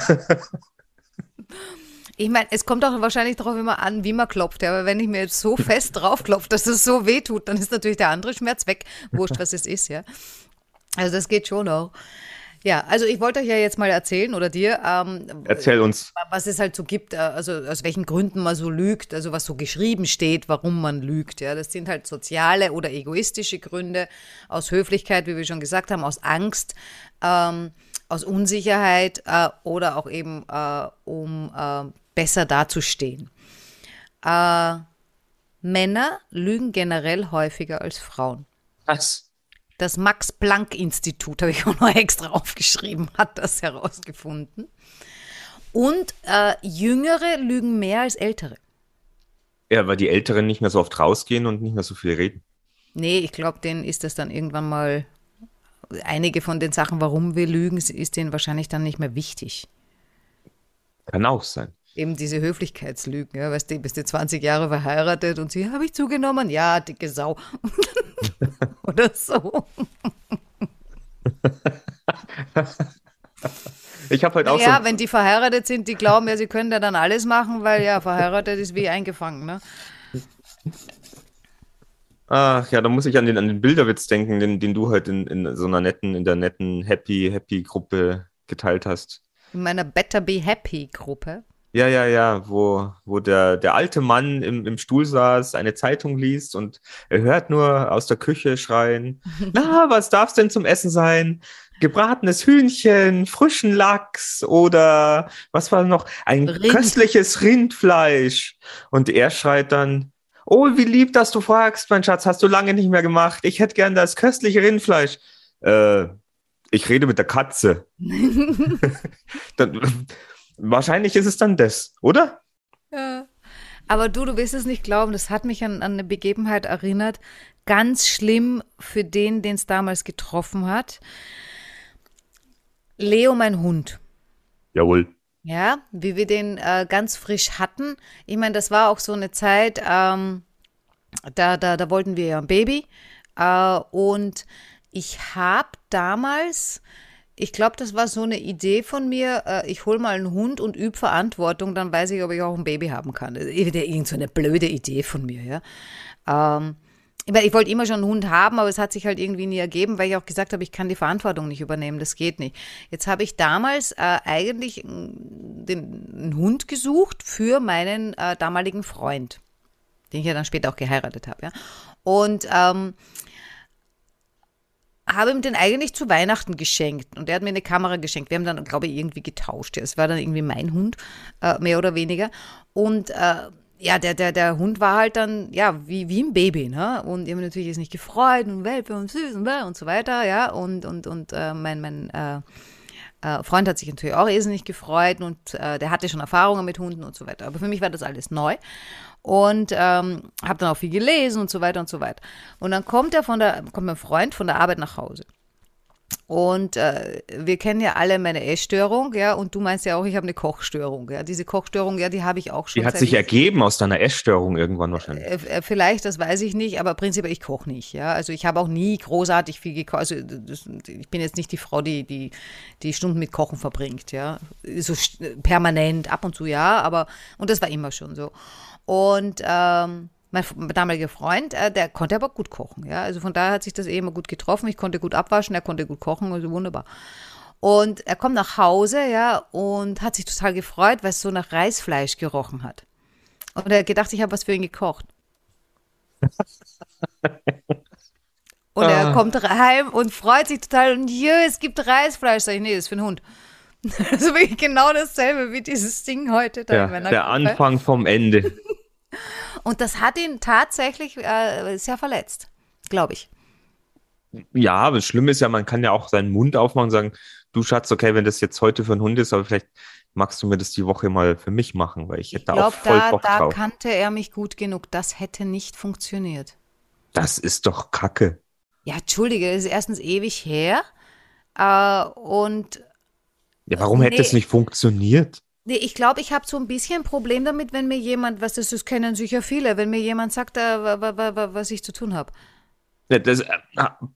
Ich meine, es kommt auch wahrscheinlich darauf immer an, wie man klopft. Ja, aber wenn ich mir jetzt so fest draufklopfe, dass es so weh tut, dann ist natürlich der andere Schmerz weg. Wurscht, was es ist, ja. Also das geht schon auch. Ja, also ich wollte euch ja jetzt mal erzählen oder dir. Ähm, Erzähl uns. Was es halt so gibt, äh, also aus welchen Gründen man so lügt, also was so geschrieben steht, warum man lügt. Ja, das sind halt soziale oder egoistische Gründe, aus Höflichkeit, wie wir schon gesagt haben, aus Angst, ähm, aus Unsicherheit äh, oder auch eben, äh, um äh, besser dazustehen. Äh, Männer lügen generell häufiger als Frauen. Was? Das Max-Planck-Institut, habe ich auch noch extra aufgeschrieben, hat das herausgefunden. Und äh, Jüngere lügen mehr als Ältere. Ja, weil die Älteren nicht mehr so oft rausgehen und nicht mehr so viel reden. Nee, ich glaube, denen ist das dann irgendwann mal, einige von den Sachen, warum wir lügen, ist denen wahrscheinlich dann nicht mehr wichtig. Kann auch sein. Eben diese Höflichkeitslügen, ja, weißt du, bist du 20 Jahre verheiratet und sie, habe ich zugenommen? Ja, dicke Sau. Oder so. Ich habe halt auch Ja, so wenn die verheiratet sind, die glauben ja, sie können ja dann alles machen, weil ja, verheiratet ist wie eingefangen, ne? Ach ja, da muss ich an den, an den Bilderwitz denken, den, den du halt in, in so einer netten, in der netten Happy, Happy Gruppe geteilt hast. In meiner Better Be Happy Gruppe. Ja, ja, ja, wo, wo der, der alte Mann im, im Stuhl saß, eine Zeitung liest und er hört nur aus der Küche schreien, na, was darf's denn zum Essen sein? Gebratenes Hühnchen, frischen Lachs oder was war noch? Ein Rind. köstliches Rindfleisch. Und er schreit dann, oh, wie lieb, dass du fragst, mein Schatz, hast du lange nicht mehr gemacht. Ich hätte gern das köstliche Rindfleisch. Äh, ich rede mit der Katze. dann, Wahrscheinlich ist es dann das, oder? Ja. Aber du, du wirst es nicht glauben, das hat mich an, an eine Begebenheit erinnert. Ganz schlimm für den, den es damals getroffen hat. Leo, mein Hund. Jawohl. Ja, wie wir den äh, ganz frisch hatten. Ich meine, das war auch so eine Zeit, ähm, da, da, da wollten wir ja ein Baby. Äh, und ich habe damals ich glaube, das war so eine Idee von mir. Äh, ich hole mal einen Hund und übe Verantwortung, dann weiß ich, ob ich auch ein Baby haben kann. Irgend so eine blöde Idee von mir, ja. Ähm, ich wollte immer schon einen Hund haben, aber es hat sich halt irgendwie nie ergeben, weil ich auch gesagt habe, ich kann die Verantwortung nicht übernehmen, das geht nicht. Jetzt habe ich damals äh, eigentlich den, einen Hund gesucht für meinen äh, damaligen Freund, den ich ja dann später auch geheiratet habe. Ja? Und ähm, habe ihm den eigentlich zu Weihnachten geschenkt und er hat mir eine Kamera geschenkt. Wir haben dann, glaube ich, irgendwie getauscht. Es war dann irgendwie mein Hund, äh, mehr oder weniger. Und äh, ja, der, der, der Hund war halt dann, ja, wie, wie ein Baby, ne? Und ich habe natürlich jetzt nicht gefreut und Welpe und süß und, und so weiter, ja. Und, und, und äh, mein, mein, äh, Äh, Freund hat sich natürlich auch irrsinnig gefreut und äh, der hatte schon Erfahrungen mit Hunden und so weiter. Aber für mich war das alles neu und ähm, habe dann auch viel gelesen und so weiter und so weiter. Und dann kommt er von der, kommt mein Freund von der Arbeit nach Hause. Und äh, wir kennen ja alle meine Essstörung, ja, und du meinst ja auch, ich habe eine Kochstörung, ja. Diese Kochstörung, ja, die habe ich auch schon. Die hat sich ergeben aus deiner Essstörung irgendwann wahrscheinlich. Äh, äh, vielleicht, das weiß ich nicht, aber prinzipiell ich koche nicht, ja. Also ich habe auch nie großartig viel gekocht. Also das, ich bin jetzt nicht die Frau, die, die die Stunden mit Kochen verbringt, ja. So permanent, ab und zu ja, aber und das war immer schon so. Und ähm, mein damaliger Freund, äh, der konnte aber gut kochen. Ja? Also von daher hat sich das eh immer gut getroffen. Ich konnte gut abwaschen, er konnte gut kochen, also wunderbar. Und er kommt nach Hause, ja, und hat sich total gefreut, weil es so nach Reisfleisch gerochen hat. Und er hat gedacht, ich habe was für ihn gekocht. und er ah. kommt heim und freut sich total und jö, es gibt Reisfleisch. Sag ich, nee, das ist für einen Hund. Das ist wirklich genau dasselbe wie dieses Ding heute. Da ja, der Anfang vom Ende. Und das hat ihn tatsächlich äh, sehr verletzt, glaube ich. Ja, aber das Schlimme ist ja, man kann ja auch seinen Mund aufmachen und sagen, du Schatz, okay, wenn das jetzt heute für einen Hund ist, aber vielleicht magst du mir das die Woche mal für mich machen, weil ich hätte ich glaub, da auch voll da, Bock da drauf. Da kannte er mich gut genug. Das hätte nicht funktioniert. Das ist doch Kacke. Ja, entschuldige, das ist erstens ewig her. Äh, und. Ja, warum nee, hätte es nicht funktioniert? Ich glaube, ich habe so ein bisschen ein Problem damit, wenn mir jemand, was das, das kennen sicher viele, wenn mir jemand sagt, äh, was ich zu tun habe. Ja, das, äh,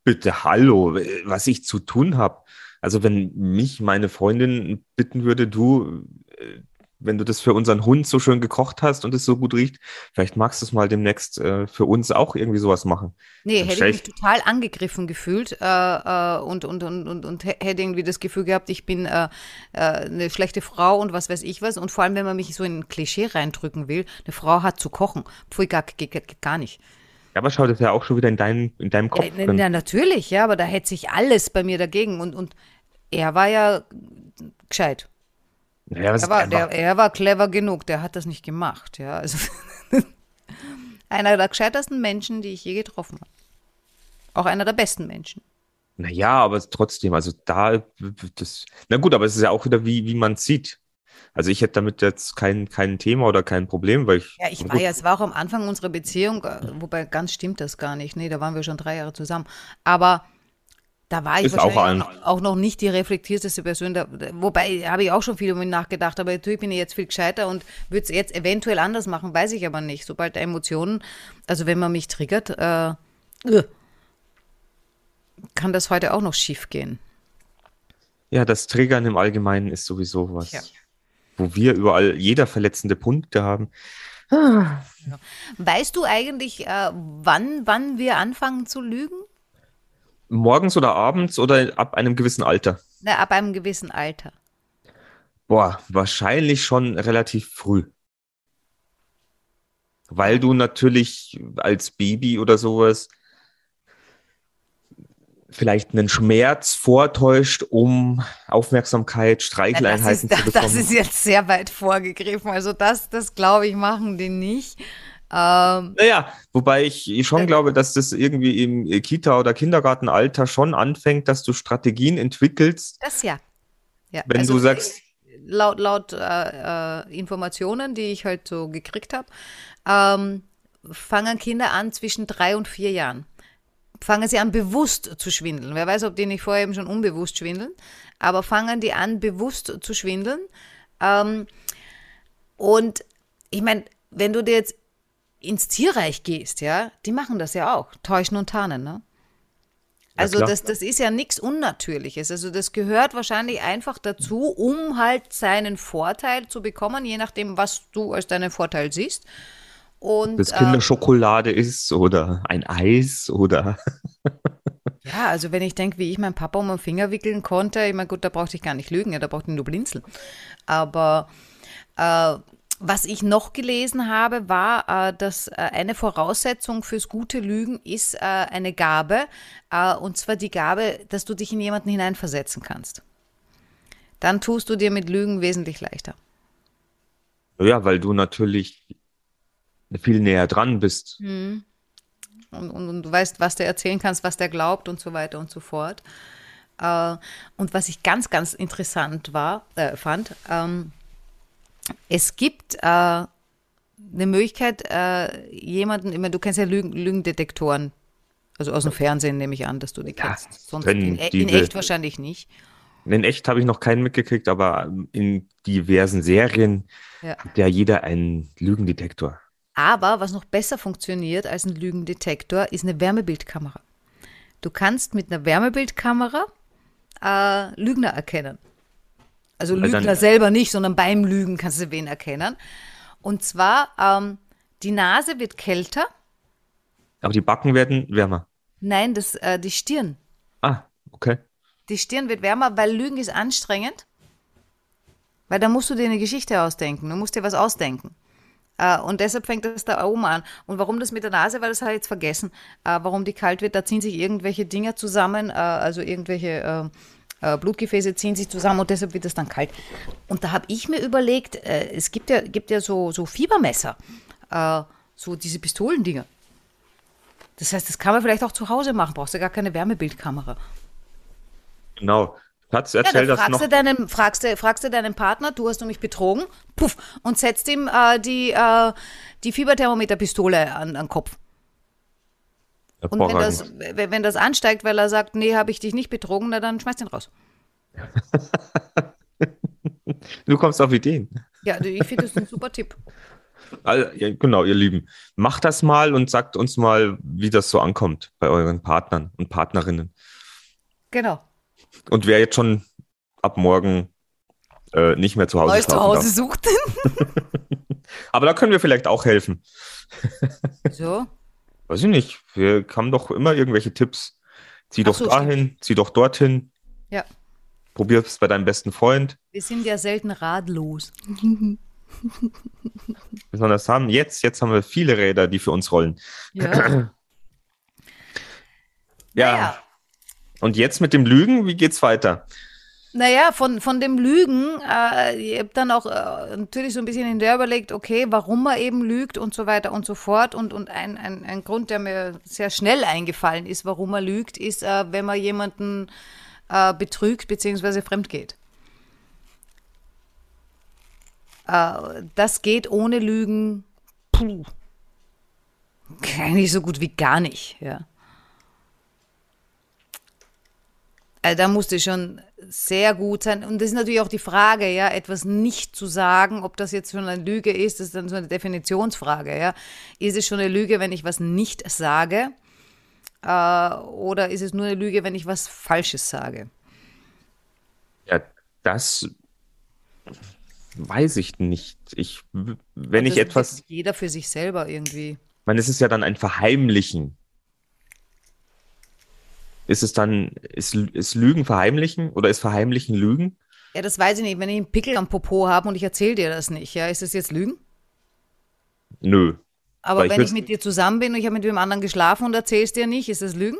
bitte, hallo, was ich zu tun habe. Also wenn mich meine Freundin bitten würde, du, äh, wenn du das für unseren Hund so schön gekocht hast und es so gut riecht, vielleicht magst du es mal demnächst äh, für uns auch irgendwie sowas machen. Nee, Dann hätte ich mich total angegriffen gefühlt äh, äh, und, und, und, und, und hätte irgendwie das Gefühl gehabt, ich bin äh, äh, eine schlechte Frau und was weiß ich was. Und vor allem, wenn man mich so in ein Klischee reindrücken will, eine Frau hat zu kochen. Pfui, gar, geht gar nicht. Ja, aber schau, das ist ja auch schon wieder in, dein, in deinem Kopf. Ja, ja, natürlich, ja, aber da hätte sich alles bei mir dagegen. Und, und er war ja gescheit. Ja, er, war, der, er war clever genug, der hat das nicht gemacht. Ja, also einer der gescheitersten Menschen, die ich je getroffen habe. Auch einer der besten Menschen. Naja, aber trotzdem, also da, das, na gut, aber es ist ja auch wieder, wie, wie man sieht. Also ich hätte damit jetzt kein, kein Thema oder kein Problem, weil ich. Ja, ich war ja, es war auch am Anfang unserer Beziehung, äh, wobei ganz stimmt das gar nicht. Nee, da waren wir schon drei Jahre zusammen. Aber da war ich ist wahrscheinlich auch, auch, noch nicht die reflektierteste Person. Da, wobei habe ich auch schon viel um ihn nachgedacht, aber natürlich bin ich jetzt viel gescheiter und würde es jetzt eventuell anders machen, weiß ich aber nicht. Sobald Emotionen, also wenn man mich triggert, äh, kann das heute auch noch schief gehen. Ja, das Triggern im Allgemeinen ist sowieso was, ja. wo wir überall jeder verletzende Punkte haben. Weißt du eigentlich, äh, wann, wann wir anfangen zu lügen? Morgens oder abends oder ab einem gewissen Alter? Na, ab einem gewissen Alter. Boah, wahrscheinlich schon relativ früh. Weil du natürlich als Baby oder sowas vielleicht einen Schmerz vortäuscht, um Aufmerksamkeit, Streicheleinheiten ja, zu bekommen. Das ist jetzt sehr weit vorgegriffen. Also das, das glaube ich, machen die nicht. Ähm, naja, wobei ich schon äh, glaube, dass das irgendwie im Kita- oder Kindergartenalter schon anfängt, dass du Strategien entwickelst. Das ja. ja. Wenn also, du sagst. Laut, laut äh, äh, Informationen, die ich halt so gekriegt habe, ähm, fangen Kinder an zwischen drei und vier Jahren. Fangen sie an, bewusst zu schwindeln. Wer weiß, ob die nicht vorher eben schon unbewusst schwindeln, aber fangen die an, bewusst zu schwindeln. Ähm, und ich meine, wenn du dir jetzt ins Tierreich gehst, ja, die machen das ja auch, täuschen und tarnen, ne? Also ja, das, das ist ja nichts Unnatürliches. Also das gehört wahrscheinlich einfach dazu, um halt seinen Vorteil zu bekommen, je nachdem, was du als deinen Vorteil siehst. Und, das Kinderschokolade äh, ist oder ein Eis oder. ja, also wenn ich denke, wie ich meinen Papa um den Finger wickeln konnte, ich meine, gut, da brauchte ich gar nicht lügen, ja, da brauchte ich nur blinzeln. Aber äh, was ich noch gelesen habe, war, äh, dass äh, eine Voraussetzung fürs gute Lügen ist äh, eine Gabe, und zwar die Gabe, dass du dich in jemanden hineinversetzen kannst. Dann tust du dir mit Lügen wesentlich leichter. Ja, weil du natürlich viel näher dran bist. Mhm. Und, und, und, du weißt, was der erzählen kannst, was der glaubt und so weiter und so fort. Und was ich ganz, ganz interessant war, fand, ähm, es gibt äh, eine Möglichkeit, äh, jemanden, immer, du kennst ja Lügen, Lügendetektoren, also aus dem Fernsehen nehme ich an, dass du die Ja, kennst. Sonst in, in diese- echt wahrscheinlich nicht. In echt habe ich noch keinen mitgekriegt, aber in diversen Serien Ja. hat ja jeder einen Lügendetektor. Aber was noch besser funktioniert als ein Lügendetektor, ist eine Wärmebildkamera. Du kannst mit einer Wärmebildkamera äh, Lügner erkennen. Also Weil dann- Lügner selber nicht, sondern beim Lügen kannst du wen erkennen. Und zwar, ähm, die Nase wird kälter. Aber die Backen werden wärmer. Nein, das, äh, die Stirn. Ah, okay. Die Stirn wird wärmer, weil Lügen ist anstrengend. Weil da musst du dir eine Geschichte ausdenken. Du musst dir was ausdenken. Äh, und deshalb fängt das da oben an. Und warum das mit der Nase, weil das habe ich jetzt vergessen, äh, warum die kalt wird, da ziehen sich irgendwelche Dinger zusammen, äh, also irgendwelche äh, Blutgefäße ziehen sich zusammen und deshalb wird es dann kalt. Und da habe ich mir überlegt, äh, es gibt ja, gibt ja so, so Fiebermesser, äh, so diese Pistolendinger. Das heißt, das kann man vielleicht auch zu Hause machen, brauchst du gar keine Wärmebildkamera. Genau. Ja, erzähl dann das fragst, noch. du deinen, fragst, du, fragst du deinen Partner, du hast mich betrogen, puff, und setzt ihm äh, die, äh, die Fieberthermometerpistole an, an den Kopf. Und wenn das, wenn das ansteigt, weil er sagt, nee, habe ich dich nicht betrogen, na, dann schmeißt ihn raus. Du kommst auf Ideen. Ja, ich finde das ein super Tipp. Also, ja, genau, ihr Lieben. Macht das mal und sagt uns mal, wie das so ankommt bei euren Partnern und Partnerinnen. Genau. Und wer jetzt schon ab morgen äh, nicht mehr zu Hause Neues Zuhause darf. sucht. Aber da können wir vielleicht auch helfen. so. Weiß ich nicht. Wir haben doch immer irgendwelche Tipps. Zieh doch so, dahin, zieh doch dorthin. Ja. Probier es bei deinem besten Freund. Wir sind ja selten ratlos. Besonders haben jetzt, jetzt haben wir viele Räder, die für uns rollen. Ja. Ja. Naja. Und jetzt mit dem Lügen, wie geht's weiter? Naja, von, von dem Lügen, äh, ich habe dann auch äh, natürlich so ein bisschen hinterher überlegt, okay, warum er eben lügt und so weiter und so fort. Und, und ein, ein, ein Grund, der mir sehr schnell eingefallen ist, warum er lügt, ist, äh, wenn man jemanden äh, betrügt bzw. fremd geht. Äh, das geht ohne Lügen, puh, eigentlich so gut wie gar nicht, ja. Also da musste schon sehr gut sein. Und das ist natürlich auch die Frage, ja, etwas nicht zu sagen, ob das jetzt schon eine Lüge ist, das ist dann so eine Definitionsfrage, ja. Ist es schon eine Lüge, wenn ich was nicht sage? Äh, oder ist es nur eine Lüge, wenn ich was Falsches sage? Ja, das weiß ich nicht. Ich, wenn ich das etwas, Jeder für sich selber irgendwie. ich meine, es ist ja dann ein Verheimlichen. Ist es dann, ist, ist Lügen verheimlichen oder ist Verheimlichen Lügen? Ja, das weiß ich nicht. Wenn ich einen Pickel am Popo habe und ich erzähle dir das nicht, ja, ist das jetzt Lügen? Nö. Aber ich wenn ich mit dir zusammen bin und ich habe mit dem anderen geschlafen und erzählst dir nicht, ist das Lügen?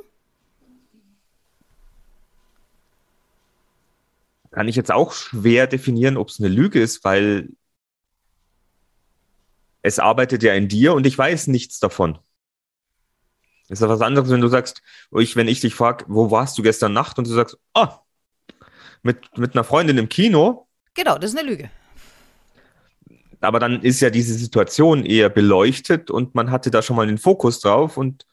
Kann ich jetzt auch schwer definieren, ob es eine Lüge ist, weil es arbeitet ja in dir und ich weiß nichts davon. Ist ja was anderes, wenn du sagst, oh, ich, wenn ich dich frage, wo warst du gestern Nacht und du sagst, ah, mit, mit einer Freundin im Kino, Genau, das ist eine Lüge. aber dann ist ja diese Situation eher beleuchtet und man hatte da schon mal den Fokus drauf und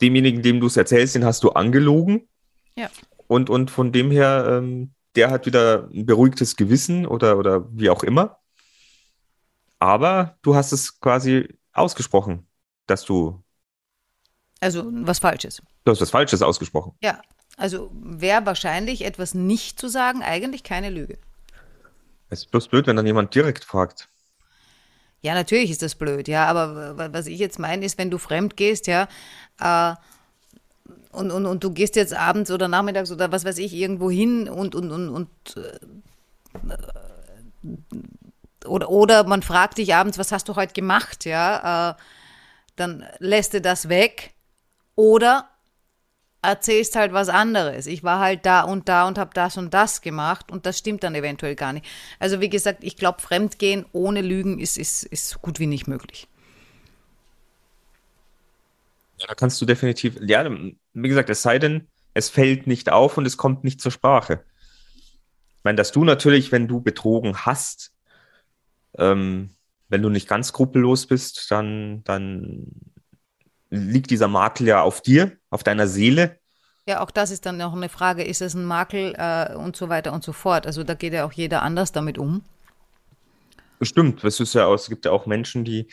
demjenigen, dem du es erzählst, den hast du angelogen. Ja. Und, und von dem her, ähm, der hat wieder ein beruhigtes Gewissen oder, oder wie auch immer. Aber du hast es quasi ausgesprochen, dass du, Also was Falsches. du hast was Falsches ausgesprochen. Ja, also wäre wahrscheinlich etwas nicht zu sagen eigentlich keine Lüge. Es ist bloß blöd, wenn dann jemand direkt fragt. Ja, natürlich ist das blöd, ja, aber was ich jetzt meine, ist, wenn du fremd gehst, ja, äh, und, und, und du gehst jetzt abends oder nachmittags oder was weiß ich irgendwo hin und, und, und, und äh, oder, oder man fragt dich abends, was hast du heute gemacht, ja, äh, dann lässt du das weg oder erzählst halt was anderes. Ich war halt da und da und habe das und das gemacht und das stimmt dann eventuell gar nicht. Also wie gesagt, ich glaube, Fremdgehen ohne Lügen ist, ist, ist so gut wie nicht möglich. Ja, da kannst du definitiv, ja, wie gesagt, es sei denn, es fällt nicht auf und es kommt nicht zur Sprache. Ich meine, dass du natürlich, wenn du betrogen hast, ähm, wenn du nicht ganz skrupellos bist, dann, dann liegt dieser Makel ja auf dir, auf deiner Seele. Ja, auch das ist dann noch eine Frage, ist es ein Makel äh, und so weiter und so fort. Also da geht ja auch jeder anders damit um. Stimmt, es ist ja es gibt ja auch Menschen, die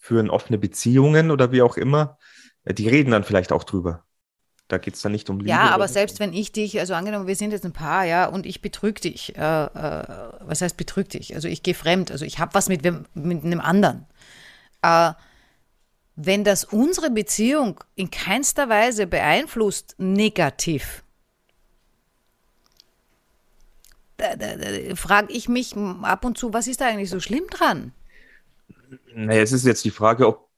führen offene Beziehungen oder wie auch immer. Äh, die reden dann vielleicht auch drüber. Da geht es dann nicht um Liebe. Ja, aber selbst wenn ich dich, also angenommen, wir sind jetzt ein Paar, ja, und ich betrüge dich, äh, äh, was heißt betrüge dich? Also ich gehe fremd, also ich habe was mit, wem- mit einem anderen. Äh, wenn das unsere Beziehung in keinster Weise beeinflusst, negativ, frage ich mich ab und zu, was ist da eigentlich so schlimm dran? Naja, es ist jetzt die Frage, ob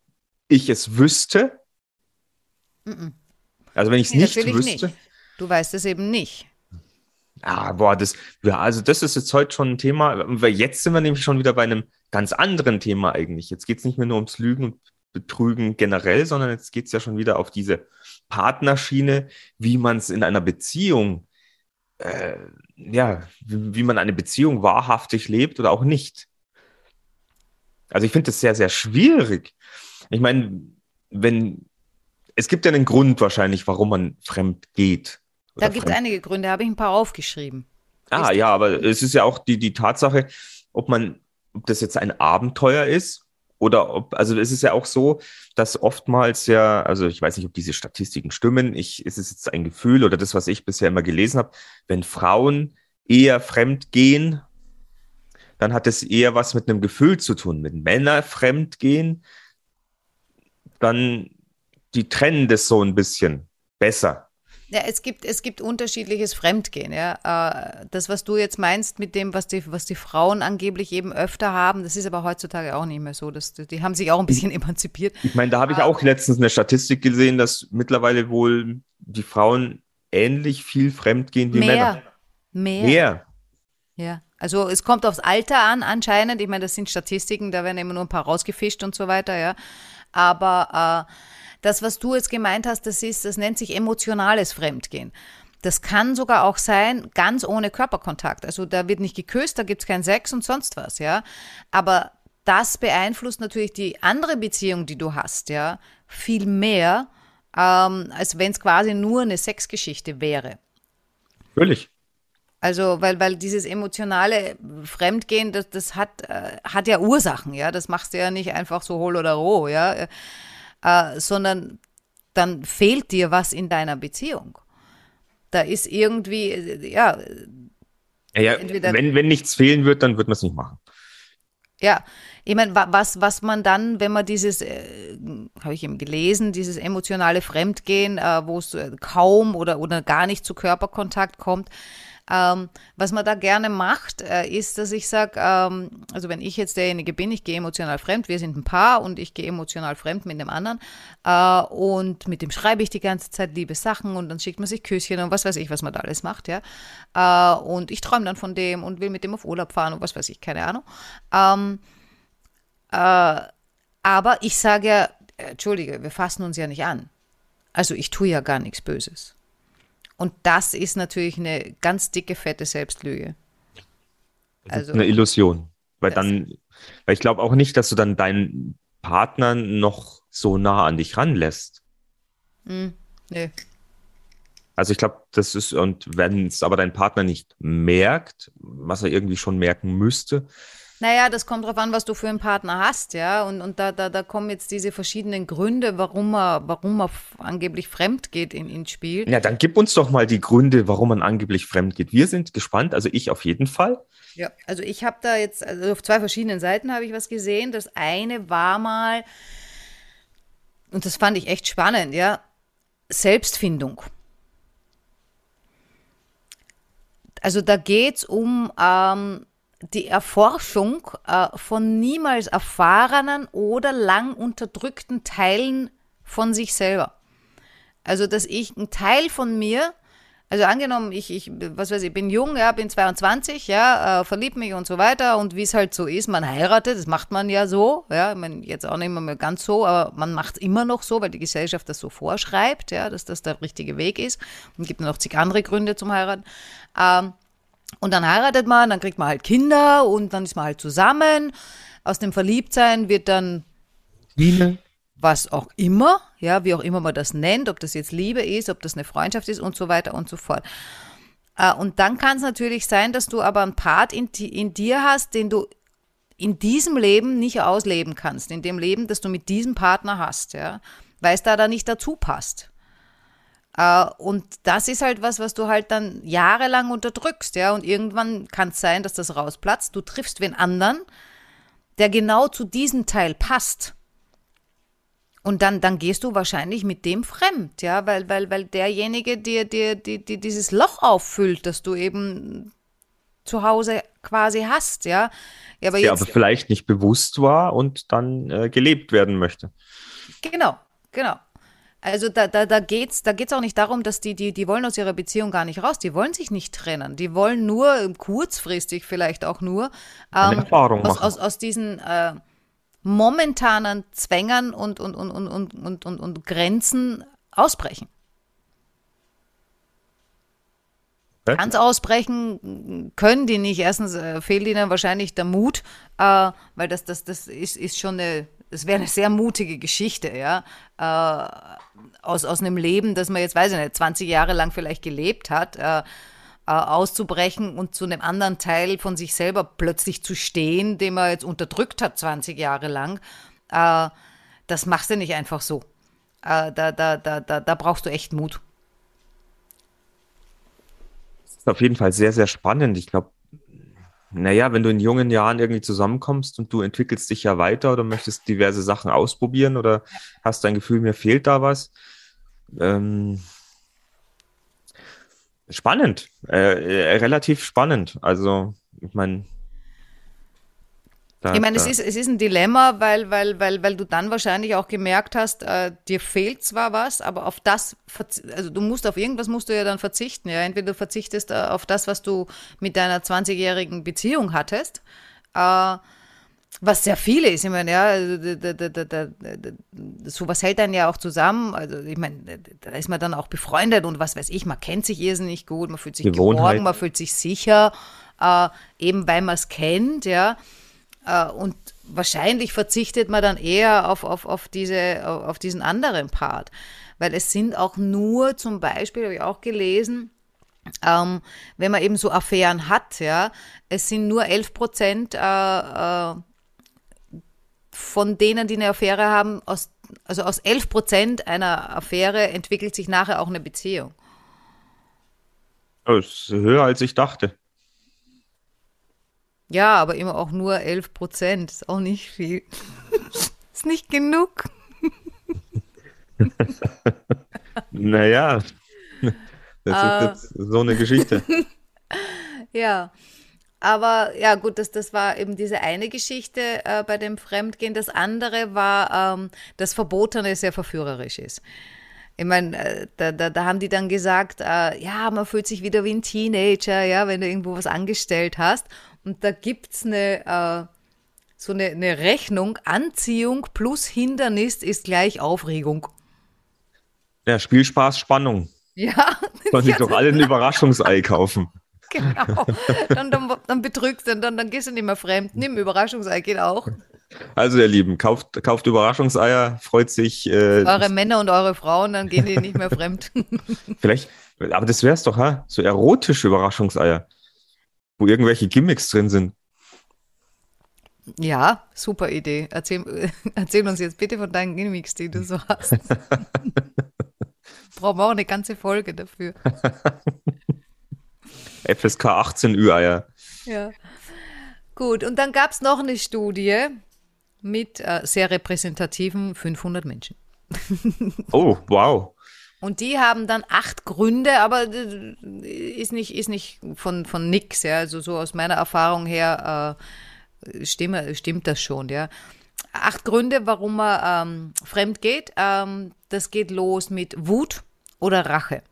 ich es wüsste. Also wenn ich es Nee, nicht natürlich wüsste. nicht. Du weißt es eben nicht. Ah, boah, das, ja, also das ist jetzt heute schon ein Thema, weil jetzt sind wir nämlich schon wieder bei einem ganz anderen Thema eigentlich. Jetzt geht es nicht mehr nur ums Lügen und Betrügen generell, sondern jetzt geht es ja schon wieder auf diese Partnerschiene, wie man es in einer Beziehung, äh, ja, wie, wie man eine Beziehung wahrhaftig lebt oder auch nicht. Also ich finde das sehr, sehr schwierig. Ich meine, wenn, es gibt ja einen Grund wahrscheinlich, warum man fremd geht. Da gibt es einige Gründe, habe ich ein paar aufgeschrieben. Ah, Richtig. ja, aber es ist ja auch die, die Tatsache, ob man, ob das jetzt ein Abenteuer ist oder ob, also es ist ja auch so, dass oftmals ja, also ich weiß nicht, ob diese Statistiken stimmen, ich, es ist jetzt ein Gefühl oder das, was ich bisher immer gelesen habe, wenn Frauen eher fremd gehen, dann hat es eher was mit einem Gefühl zu tun. Wenn Männer fremd gehen, dann die trennen das so ein bisschen besser. Ja, es gibt, es gibt unterschiedliches Fremdgehen. Ja. Äh, Das, was du jetzt meinst mit dem, was die, was die Frauen angeblich eben öfter haben, das ist aber heutzutage auch nicht mehr so. Das, die haben sich auch ein bisschen emanzipiert. Ich meine, da habe ich auch letztens eine Statistik gesehen, dass mittlerweile wohl die Frauen ähnlich viel fremdgehen wie Männer. Mehr. Mehr. Mehr. Ja. Also es kommt aufs Alter an anscheinend. Ich meine, das sind Statistiken, da werden immer nur ein paar rausgefischt und so weiter, ja. Aber äh, das, was du jetzt gemeint hast, das ist, das nennt sich emotionales Fremdgehen. Das kann sogar auch sein, ganz ohne Körperkontakt. Also da wird nicht geküsst, da gibt es keinen Sex und sonst was, ja. Aber das beeinflusst natürlich die andere Beziehung, die du hast, ja, viel mehr, ähm, als wenn es quasi nur eine Sexgeschichte wäre. Natürlich. Also, weil, weil dieses emotionale Fremdgehen, das, das hat, äh, hat ja Ursachen, ja. Das machst du ja nicht einfach so hohl oder roh, ja. Äh, sondern dann fehlt dir was in deiner Beziehung. Da ist irgendwie, äh, ja, Ja, wenn, wenn nichts fehlen wird, dann wird man es nicht machen. Ja, ich meine, wa- was, was man dann, wenn man dieses, äh, habe ich eben gelesen, dieses emotionale Fremdgehen, äh, wo es äh, kaum oder, oder gar nicht zu Körperkontakt kommt, ähm, was man da gerne macht, äh, ist, dass ich sage, ähm, also wenn ich jetzt derjenige bin, ich gehe emotional fremd, wir sind ein Paar und ich gehe emotional fremd mit dem anderen äh, und mit dem schreibe ich die ganze Zeit liebe Sachen und dann schickt man sich Küsschen und was weiß ich, was man da alles macht, ja. Äh, und ich träume dann von dem und will mit dem auf Urlaub fahren und was weiß ich, keine Ahnung. Ähm, äh, aber ich sage ja, äh, Entschuldige, wir fassen uns ja nicht an. Also ich tue ja gar nichts Böses. Und das ist natürlich eine ganz dicke, fette Selbstlüge. Also- ist eine Illusion. Weil dann, weil ich glaube auch nicht, dass du dann deinen Partner noch so nah an dich ranlässt. Nö. Also ich glaube, das ist, und wenn es aber dein Partner nicht merkt, was er irgendwie schon merken müsste, Naja, das kommt drauf an, was du für einen Partner hast, ja. Und, und da, da, da kommen jetzt diese verschiedenen Gründe, warum er, warum er angeblich fremd geht in, ins Spiel. ja, dann gib uns doch mal die Gründe, warum man angeblich fremd geht. Wir sind gespannt, also ich auf jeden Fall. Ja, also ich habe da jetzt, also auf zwei verschiedenen Seiten habe ich was gesehen. Das eine war mal, und das fand ich echt spannend, ja, Selbstfindung. Also da geht es um ähm, die Erforschung äh, von niemals erfahrenen oder lang unterdrückten Teilen von sich selber. Also dass ich einen Teil von mir, Also angenommen, ich, ich, was weiß ich, bin jung, ja, bin 22, ja, äh, verlieb mich und so weiter und wie es halt so ist, man heiratet, das macht man ja so, ja, ich meine, jetzt auch nicht mehr ganz so, aber man macht es immer noch so, weil die Gesellschaft das so vorschreibt, ja, dass das der richtige Weg ist und gibt noch zig andere Gründe zum Heiraten. Ähm, und dann heiratet man, dann kriegt man halt Kinder und dann ist man halt zusammen. Aus dem Verliebtsein wird dann Liebe. was auch immer, ja, wie auch immer man das nennt, ob das jetzt Liebe ist, ob das eine Freundschaft ist und so weiter und so fort. Äh, Und dann kann es natürlich sein, dass du aber einen Part in, in dir hast, den du in diesem Leben nicht ausleben kannst, in dem Leben, das du mit diesem Partner hast, ja, weil es da dann nicht dazu passt. Äh, Und das ist halt was, was du halt dann jahrelang unterdrückst, ja, und irgendwann kann es sein, dass das rausplatzt. Du triffst wen anderen, der genau zu diesem Teil passt. Und dann, dann gehst du wahrscheinlich mit dem fremd, ja, weil, weil, weil derjenige dir, dir, dir, dir dieses Loch auffüllt, das du eben zu Hause quasi hast, ja. Ja, aber Der jetzt, aber vielleicht nicht bewusst war und dann äh, gelebt werden möchte. genau, genau. Also da, da, da geht's, da geht's auch nicht darum, dass die, die, die wollen aus ihrer Beziehung gar nicht raus, die wollen sich nicht trennen, die wollen nur ähm, kurzfristig vielleicht auch nur Eine Erfahrung aus, machen. aus, aus diesen äh, momentanen Zwängern und, und, und, und, und, und, und, und Grenzen ausbrechen. Okay. Ganz ausbrechen können die nicht. Erstens äh, fehlt ihnen wahrscheinlich der Mut, äh, weil das, das, das ist, ist schon eine, das wäre eine sehr mutige Geschichte, ja. Äh, aus, aus einem Leben, das man jetzt, weiß ich nicht, 20 Jahre lang vielleicht gelebt hat, äh, äh, auszubrechen und zu einem anderen Teil von sich selber plötzlich zu stehen, den man jetzt unterdrückt hat 20 Jahre lang. Äh, das machst du nicht einfach so. Äh, da, da, da, da, da brauchst du echt Mut. Das ist auf jeden Fall sehr, sehr spannend. Ich glaube, naja, wenn du in jungen Jahren irgendwie zusammenkommst und du entwickelst dich ja weiter oder möchtest diverse Sachen ausprobieren oder hast dein Gefühl, mir fehlt da was. Ähm, spannend, äh, äh, relativ spannend. Also, ich meine, da, Ich meine, es ist, es ist ein Dilemma, weil, weil, weil, weil du dann wahrscheinlich auch gemerkt hast, äh, dir fehlt zwar was, aber auf das, also du musst auf irgendwas musst du ja dann verzichten. Ja? Entweder du verzichtest äh, auf das, was du mit deiner 20-jährigen Beziehung hattest, äh, was sehr viel ist. Ich meine, ja, also da, da, da, sowas hält dann ja auch zusammen. Also ich meine, da ist man dann auch befreundet und was weiß ich, man kennt sich irrsinnig gut, man fühlt sich Gewohnheit. geborgen, man fühlt sich sicher, äh, eben weil man es kennt, ja. Äh, und wahrscheinlich verzichtet man dann eher auf, auf, auf, diese, auf, diesen anderen Part. Weil es sind auch nur zum Beispiel, habe ich auch gelesen, ähm, wenn man eben so Affären hat, ja, es sind nur 11 Prozent äh, äh, von denen, die eine Affäre haben, aus, also aus 11 Prozent einer Affäre entwickelt sich nachher auch eine Beziehung. Oh, ist höher als ich dachte. Ja, aber immer auch nur 11 Prozent. Ist auch nicht viel. ist nicht genug. Naja, das ist jetzt so eine Geschichte. Ja. Aber ja, gut, das, das war eben diese eine Geschichte äh, bei dem Fremdgehen. Das andere war, ähm, das Verbotene sehr verführerisch ist. Ich meine, äh, da, da, da haben die dann gesagt, äh, ja, man fühlt sich wieder wie ein Teenager, ja, wenn du irgendwo was angestellt hast. Und da gibt's eine, äh, so eine, eine Rechnung, Anziehung plus Hindernis ist gleich Aufregung. Ja, Spielspaß, Spannung. Ja, Soll sich doch alle ein Überraschungsei kaufen. genau. Dann, dann, dann betrügst du, dann, dann gehst du nicht mehr fremd. Nimm Überraschungsei, geht auch. Also, ihr Lieben, kauft, kauft Überraschungseier, freut sich. Äh, Eure Männer und eure Frauen, dann gehen die nicht mehr fremd. vielleicht, aber das wär's doch, ha? So erotische Überraschungseier, wo irgendwelche Gimmicks drin sind. Ja, super Idee. Erzähl, erzähl uns jetzt bitte von deinen Gimmicks, die du so hast. Brauchen wir auch eine ganze Folge dafür. FSK 18 Ü-Eier. Ja. Gut, und dann gab es noch eine Studie mit äh, sehr repräsentativen 500 Menschen. Oh, wow. Und die haben dann acht Gründe, aber äh, ist nicht, ist nicht von, von nix, ja. Also so aus meiner Erfahrung her äh, stimme, stimmt das schon, ja. Acht Gründe, warum man ähm, fremd geht. Ähm, das geht los mit Wut oder Rache.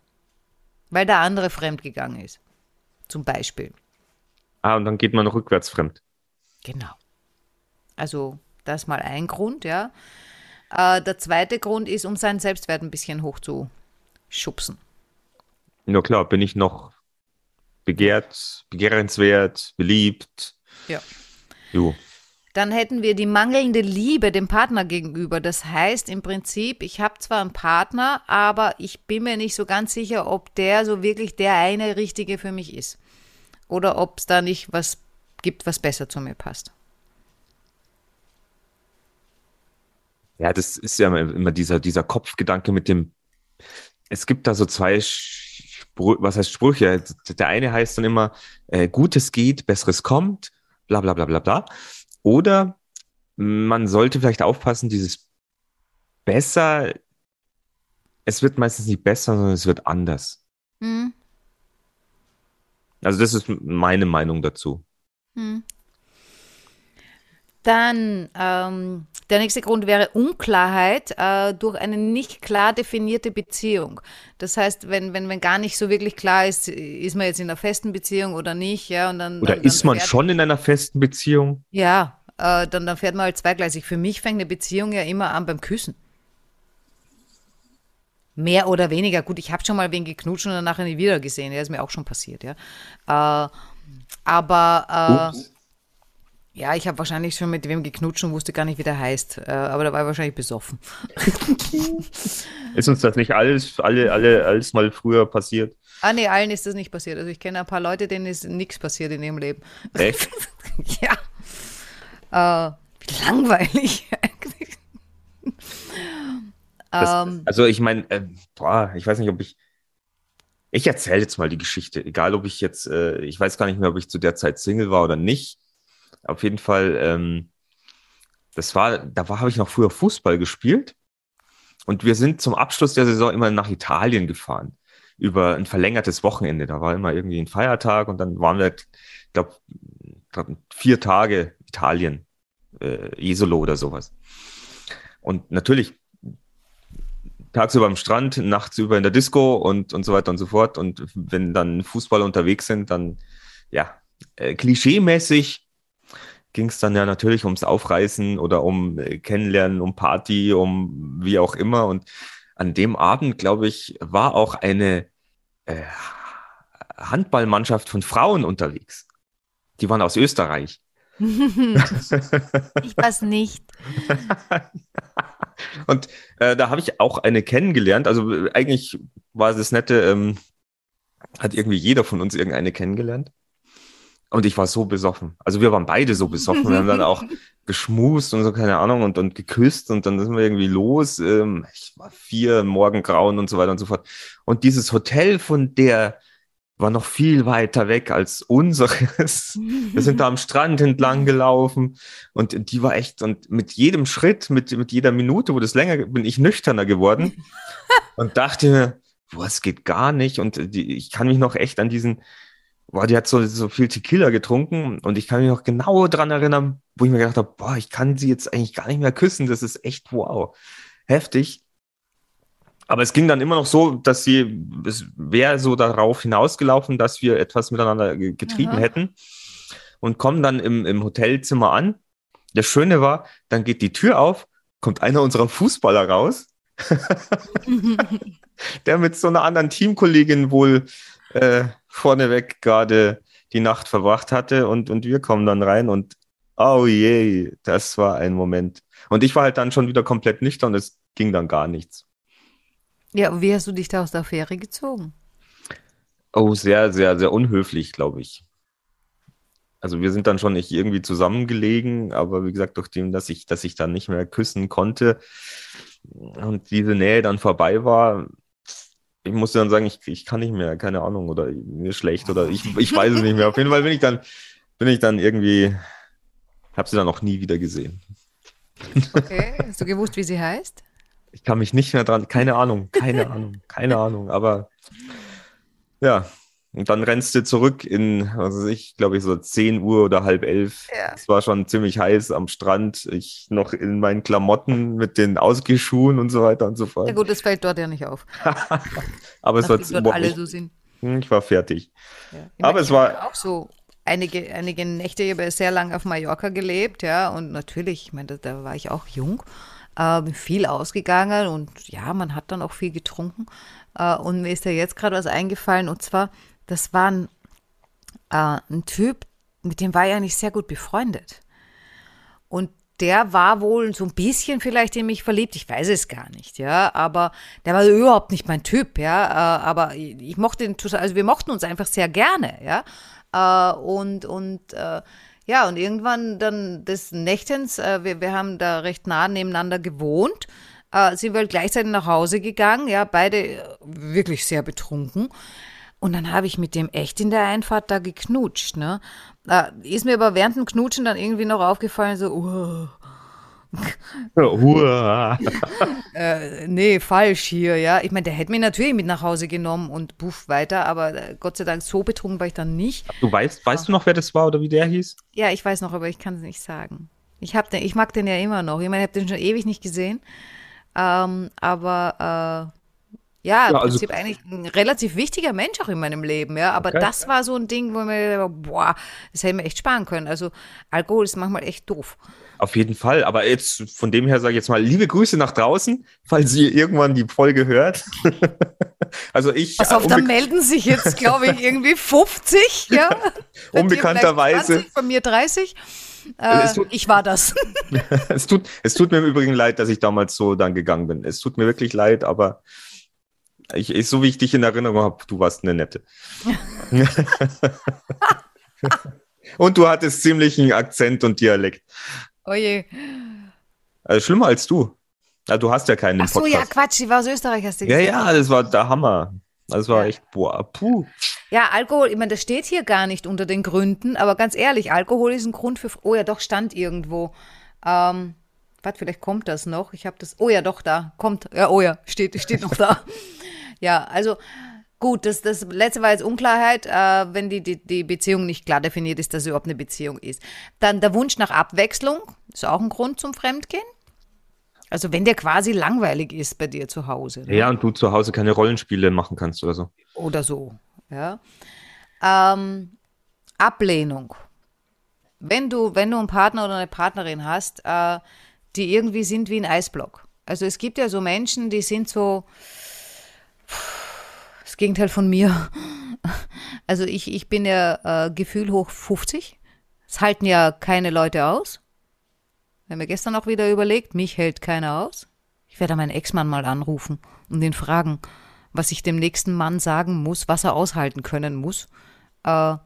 Weil der andere fremdgegangen ist. Zum Beispiel. Ah, und dann geht man rückwärts fremd. Genau. Also, das ist mal ein Grund, ja. Äh, der zweite Grund ist, um seinen Selbstwert ein bisschen hochzuschubsen. Ja klar, bin ich noch begehrt, begehrenswert, beliebt. Ja. Jo. Dann hätten wir die mangelnde Liebe dem Partner gegenüber. Das heißt im Prinzip, ich habe zwar einen Partner, aber ich bin mir nicht so ganz sicher, ob der so wirklich der eine Richtige für mich ist. Oder ob es da nicht was gibt, was besser zu mir passt. Ja, das ist ja immer dieser, dieser Kopfgedanke mit dem, es gibt da so zwei, Sprü was heißt Sprüche? Der eine heißt dann immer, äh, Gutes geht, Besseres kommt, bla bla bla bla bla. Oder man sollte vielleicht aufpassen, dieses besser, es wird meistens nicht besser, sondern es wird anders. Hm, Also das ist meine Meinung dazu. hm. Dann ähm, der nächste Grund wäre Unklarheit äh, durch eine nicht klar definierte Beziehung. Das heißt, wenn, wenn, wenn gar nicht so wirklich klar ist, ist man jetzt in einer festen Beziehung oder nicht, ja, und dann. Oder dann, ist dann man fährt- schon in einer festen Beziehung? Ja, äh, dann, dann fährt man halt zweigleisig. Für mich fängt eine Beziehung ja immer an beim Küssen. Mehr oder weniger. Gut, ich habe schon mal wen geknutscht und dann nachher nie wieder gesehen. Ja, ist mir auch schon passiert, ja. Äh, aber äh, Ups. Ja, ich habe wahrscheinlich schon mit wem geknutscht und wusste gar nicht, wie der heißt. Äh, aber da war ich wahrscheinlich besoffen. Ist uns das nicht alles, alle, alle, alles mal früher passiert? Ah, nee, allen ist das nicht passiert. Also ich kenne ein paar Leute, denen ist nichts passiert in ihrem Leben. Echt? ja. Äh, wie langweilig eigentlich. Das, Ähm. also ich meine, äh, boah, ich weiß nicht, ob ich. Ich erzähle jetzt mal die Geschichte, egal ob ich jetzt, äh, ich weiß gar nicht mehr, ob ich zu der Zeit Single war oder nicht. Auf jeden Fall, ähm, das war, da war, habe ich noch früher Fußball gespielt und wir sind zum Abschluss der Saison immer nach Italien gefahren über ein verlängertes Wochenende. Da war immer irgendwie ein Feiertag und dann waren wir, ich glaube, vier Tage Italien, äh, Jesolo oder sowas. Und natürlich tagsüber am Strand, nachts über in der Disco und, und so weiter und so fort. Und wenn dann Fußballer unterwegs sind, dann, ja, äh, klischeemäßig ging es dann ja natürlich ums Aufreißen oder um äh, Kennenlernen, um Party, um wie auch immer. Und an dem Abend, glaube ich, war auch eine äh, Handballmannschaft von Frauen unterwegs. Die waren aus Österreich. Ich weiß nicht. Und äh, da habe ich auch eine kennengelernt. Also äh, eigentlich war das Nette, ähm, hat irgendwie jeder von uns irgendeine kennengelernt. Und ich war so besoffen. Also wir waren beide so besoffen. Wir haben dann auch geschmust und so, keine Ahnung, und, und geküsst und dann sind wir irgendwie los. Ähm, ich war vier, Morgengrauen und so weiter und so fort. Und dieses Hotel von der war noch viel weiter weg als unseres. Wir sind da am Strand entlang gelaufen und die war echt, und mit jedem Schritt, mit, mit jeder Minute, wo das länger, bin ich nüchterner geworden und dachte mir, boah, es geht gar nicht. Und die, ich kann mich noch echt an diesen, boah, die hat so, so viel Tequila getrunken und ich kann mich noch genau dran erinnern, wo ich mir gedacht habe, boah, ich kann sie jetzt eigentlich gar nicht mehr küssen. Das ist echt wow. Heftig. Aber es ging dann immer noch so, dass sie, es wäre so darauf hinausgelaufen, dass wir etwas miteinander ge- getrieben Aha. hätten und kommen dann im, im Hotelzimmer an. Das Schöne war, dann geht die Tür auf, kommt einer unserer Fußballer raus, der mit so einer anderen Teamkollegin wohl äh, vorneweg gerade die Nacht verbracht hatte und, und wir kommen dann rein und oh je, das war ein Moment. Und ich war halt dann schon wieder komplett nüchtern und es ging dann gar nichts. Ja, und wie hast du dich da aus der Affäre gezogen? Oh, sehr, sehr, sehr unhöflich, glaube ich. Also wir sind dann schon nicht irgendwie zusammengelegen, aber wie gesagt, durch dem, dass ich, dass ich dann nicht mehr küssen konnte und diese Nähe dann vorbei war, ich musste dann sagen, ich, ich kann nicht mehr, keine Ahnung, oder mir ist schlecht oder ich, ich weiß es nicht mehr. Auf jeden Fall bin ich dann, bin ich dann irgendwie, habe sie dann auch nie wieder gesehen. Okay. Hast du gewusst, wie sie heißt? Ich kann mich nicht mehr dran, keine Ahnung, keine Ahnung, keine Ahnung, aber ja. Und dann rennst du zurück in, was weiß ich, glaube ich, so 10 Uhr oder halb elf. Ja. Es war schon ziemlich heiß am Strand. Ich noch in meinen Klamotten mit den Ausgeschuhen und so weiter und so fort. Ja gut, das fällt dort ja nicht auf. Aber es war Nachdem dort alle so sind. Hm, Ich war fertig. Ja. Ich Aber meine, es war- auch so einige, einige Nächte, ich habe sehr lange auf Mallorca gelebt, ja, und natürlich, ich meine, da, da war ich auch jung, äh, viel ausgegangen und ja, man hat dann auch viel getrunken. Äh, und mir ist ja jetzt gerade was eingefallen, und zwar, das war ein, äh, ein Typ, mit dem war ich eigentlich sehr gut befreundet. Und der war wohl so ein bisschen vielleicht in mich verliebt, ich weiß es gar nicht, ja, aber der war überhaupt nicht mein Typ, ja, äh, aber ich, mochte ihn also wir mochten uns einfach sehr gerne, ja, äh, und, und, äh, ja, und irgendwann dann des Nächtens, wir, wir haben da recht nah nebeneinander gewohnt, sind wir gleichzeitig nach Hause gegangen, ja, beide wirklich sehr betrunken. Und dann habe ich mit dem echt in der Einfahrt da geknutscht, ne? Äh, ist mir aber während dem Knutschen dann irgendwie noch aufgefallen, so, uh, Hurra. äh, nee, falsch hier, ja. Ich meine, der hätte mich natürlich mit nach Hause genommen und puff weiter, aber äh, Gott sei Dank so betrunken war ich dann nicht. Du weißt, weißt du noch, wer das war oder wie der hieß? Ja, ich weiß noch, aber ich kann es nicht sagen. Ich, hab den, ich mag den ja immer noch. Ich meine, ich habe den schon ewig nicht gesehen. Ähm, aber äh, ja, im Ja, also- Prinzip eigentlich ein relativ wichtiger Mensch auch in meinem Leben, ja. Aber Okay. das war so ein Ding, wo mir boah, das hätte ich mir echt sparen können. Also Alkohol ist manchmal echt doof. Auf jeden Fall. Aber jetzt von dem her sage ich jetzt mal liebe Grüße nach draußen, falls ihr irgendwann die Folge hört. also ich Pass auf, äh, da melden sich jetzt, glaube ich, irgendwie 50, ja. Unbekannterweise. 20, Bei mir 30. Also es Äh, tut- ich war das. es, tut, es tut mir im Übrigen leid, dass ich damals so dann gegangen bin. Es tut mir wirklich leid, aber ich, ich, so wie ich dich in Erinnerung habe, du warst eine nette. und du hattest ziemlichen Akzent und Dialekt. Oje. Also schlimmer als du. Ja, du hast ja keinen Ach so, ja, Podcast. Quatsch, die war aus Österreich, hast du Ja, gesagt. ja, das war der Hammer. Das war Ja. echt, boah, puh. Ja, Alkohol, ich meine, das steht hier gar nicht unter den Gründen, aber ganz ehrlich, Alkohol ist ein Grund für. Oh ja, doch, stand irgendwo. Ähm, warte, vielleicht kommt das noch. Ich habe das. Oh ja, doch, da. Kommt. Ja, oh ja, steht, steht noch da. ja, also. Gut, das, das letzte war jetzt Unklarheit, äh, wenn die, die, die Beziehung nicht klar definiert ist, dass es überhaupt eine Beziehung ist. Dann der Wunsch nach Abwechslung ist auch ein Grund zum Fremdgehen. Also wenn der quasi langweilig ist bei dir zu Hause. ne? Ja, und du zu Hause keine Rollenspiele machen kannst oder so. oder so. Ja. Ähm, Ablehnung. Wenn du, wenn du einen Partner oder eine Partnerin hast, äh, die irgendwie sind wie ein Eisblock. Also es gibt ja so Menschen, die sind so das Gegenteil von mir. Also ich, ich bin ja äh, Gefühl hoch 50. Es halten ja keine Leute aus. Wir ja gestern auch wieder überlegt, mich hält keiner aus. Ich werde meinen Ex-Mann mal anrufen und ihn fragen, was ich dem nächsten Mann sagen muss, was er aushalten können muss, äh,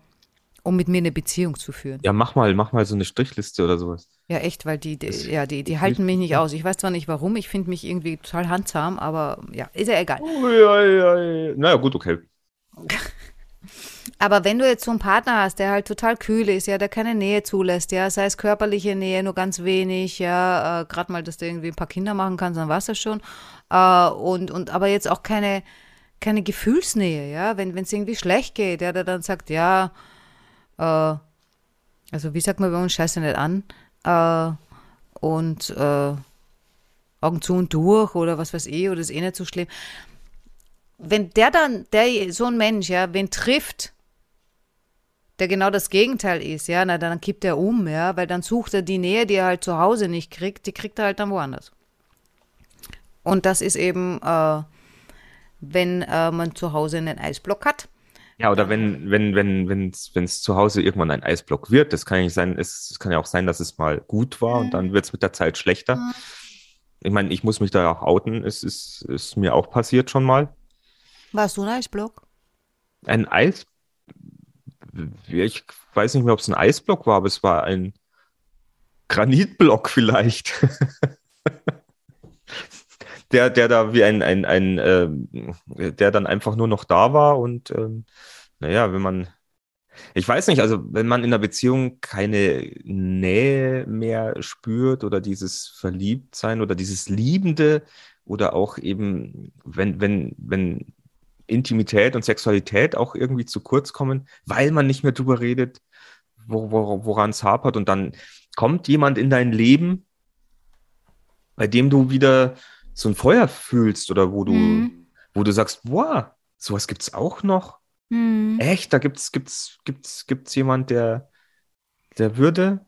um mit mir eine Beziehung zu führen. Ja, mach mal, mach mal so eine Strichliste oder sowas. Ja, echt, weil die, die ja, die, die halten mich nicht aus. Ich weiß zwar nicht warum, ich finde mich irgendwie total handsam, aber ja, ist ja egal. Naja, gut, okay. Aber wenn du jetzt so einen Partner hast, der halt total kühl ist, ja, der keine Nähe zulässt, ja, sei es körperliche Nähe, nur ganz wenig, ja, äh, gerade mal, dass du irgendwie ein paar Kinder machen kannst, dann war's das schon. Äh, und, und aber jetzt auch keine, keine Gefühlsnähe, ja, wenn es irgendwie schlecht geht, ja, der dann sagt, ja, äh, also wie sagt man bei uns, scheiße nicht an, äh, und äh, Augen zu und durch oder was weiß ich, oder ist eh nicht so schlimm wenn der dann, der, so ein Mensch, ja, wen trifft, der genau das Gegenteil ist, ja, na, dann kippt er um, ja, weil dann sucht er die Nähe, die er halt zu Hause nicht kriegt, die kriegt er halt dann woanders. Und das ist eben, äh, wenn äh, man zu Hause einen Eisblock hat. Ja, oder wenn, wenn, wenn, wenn es zu Hause irgendwann ein Eisblock wird, das kann ja nicht sein, es, es kann ja auch sein, dass es mal gut war und dann wird es mit der Zeit schlechter. Ich meine, ich muss mich da auch outen, es ist, ist mir auch passiert schon mal. Warst du ein Eisblock? Ein Eis, ich weiß nicht mehr, ob es ein Eisblock war, aber es war ein Granitblock vielleicht. Der, der da wie ein, ein, ein ähm, der dann einfach nur noch da war und ähm, naja, wenn man, ich weiß nicht, also wenn man in einer Beziehung keine Nähe mehr spürt oder dieses Verliebtsein oder dieses Liebende oder auch eben, wenn, wenn, wenn Intimität und Sexualität auch irgendwie zu kurz kommen, weil man nicht mehr drüber redet, wo, wo, woran es hapert und dann kommt jemand in dein Leben, bei dem du wieder so ein Feuer fühlst oder wo du, Mhm. wo du sagst, boah, sowas gibt's auch noch. Hm. Echt? Da gibt's, gibt's, gibt's, gibt's jemand, der, der würde.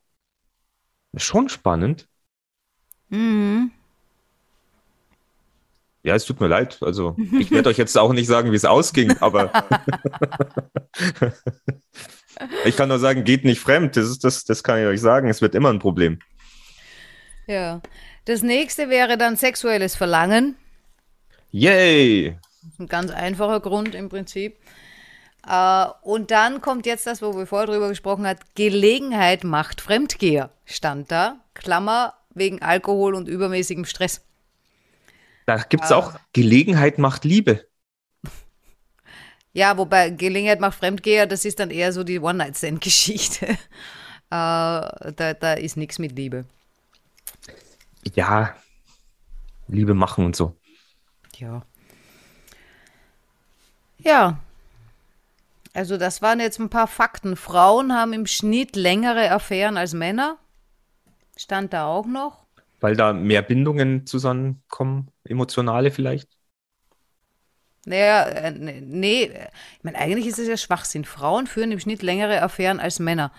Schon spannend. Mhm. Ja, es tut mir leid. Also, ich werde euch jetzt auch nicht sagen, wie es ausging, aber ich kann nur sagen, geht nicht fremd. Das ist das, das kann ich euch sagen. Es wird immer ein Problem. Ja. Das nächste wäre dann sexuelles Verlangen. Yay! Ein ganz einfacher Grund im Prinzip. Äh, und dann kommt jetzt das, wo wir vorher drüber gesprochen haben, Gelegenheit macht Fremdgeher, stand da. Klammer wegen Alkohol und übermäßigem Stress. Da gibt es auch Gelegenheit macht Liebe. Ja, wobei Gelegenheit macht Fremdgeher, das ist dann eher so die One-Night-Stand-Geschichte. äh, da, da ist nichts mit Liebe. Ja, Liebe machen und so. Ja. Ja. Also das waren jetzt ein paar Fakten. Frauen haben im Schnitt längere Affären als Männer. Stand da auch noch. Weil da mehr Bindungen zusammenkommen, emotionale vielleicht. Naja, äh, nee, ich meine, eigentlich ist es ja Schwachsinn. Frauen führen im Schnitt längere Affären als Männer.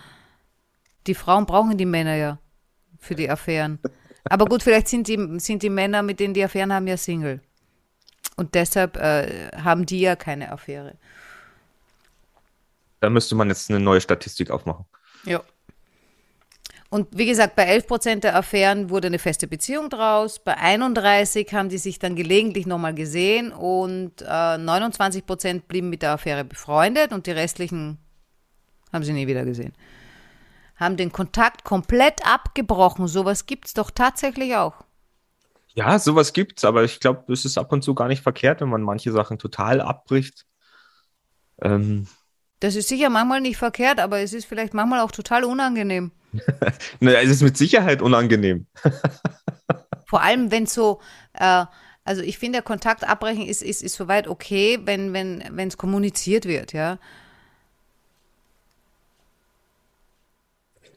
Die Frauen brauchen die Männer ja für die Affären. Aber gut, vielleicht sind die, sind die Männer, mit denen die Affären haben, ja Single. Und deshalb äh, haben die ja keine Affäre. Da müsste man jetzt eine neue Statistik aufmachen. Ja. Und wie gesagt, bei 11 Prozent der Affären wurde eine feste Beziehung draus. Bei 31% haben die sich dann gelegentlich nochmal gesehen und äh, 29 Prozent blieben mit der Affäre befreundet und die restlichen haben sie nie wieder gesehen. Haben den Kontakt komplett abgebrochen. Sowas gibt es doch tatsächlich auch. Ja, sowas gibt's, aber ich glaube, es ist ab und zu gar nicht verkehrt, wenn man manche Sachen total abbricht. Ähm, Das ist sicher manchmal nicht verkehrt, aber es ist vielleicht manchmal auch total unangenehm. ne, es ist mit Sicherheit unangenehm. Vor allem, wenn so, äh, also ich finde, Kontakt abbrechen ist, ist, ist soweit okay, wenn wenn wenn, es kommuniziert wird, ja.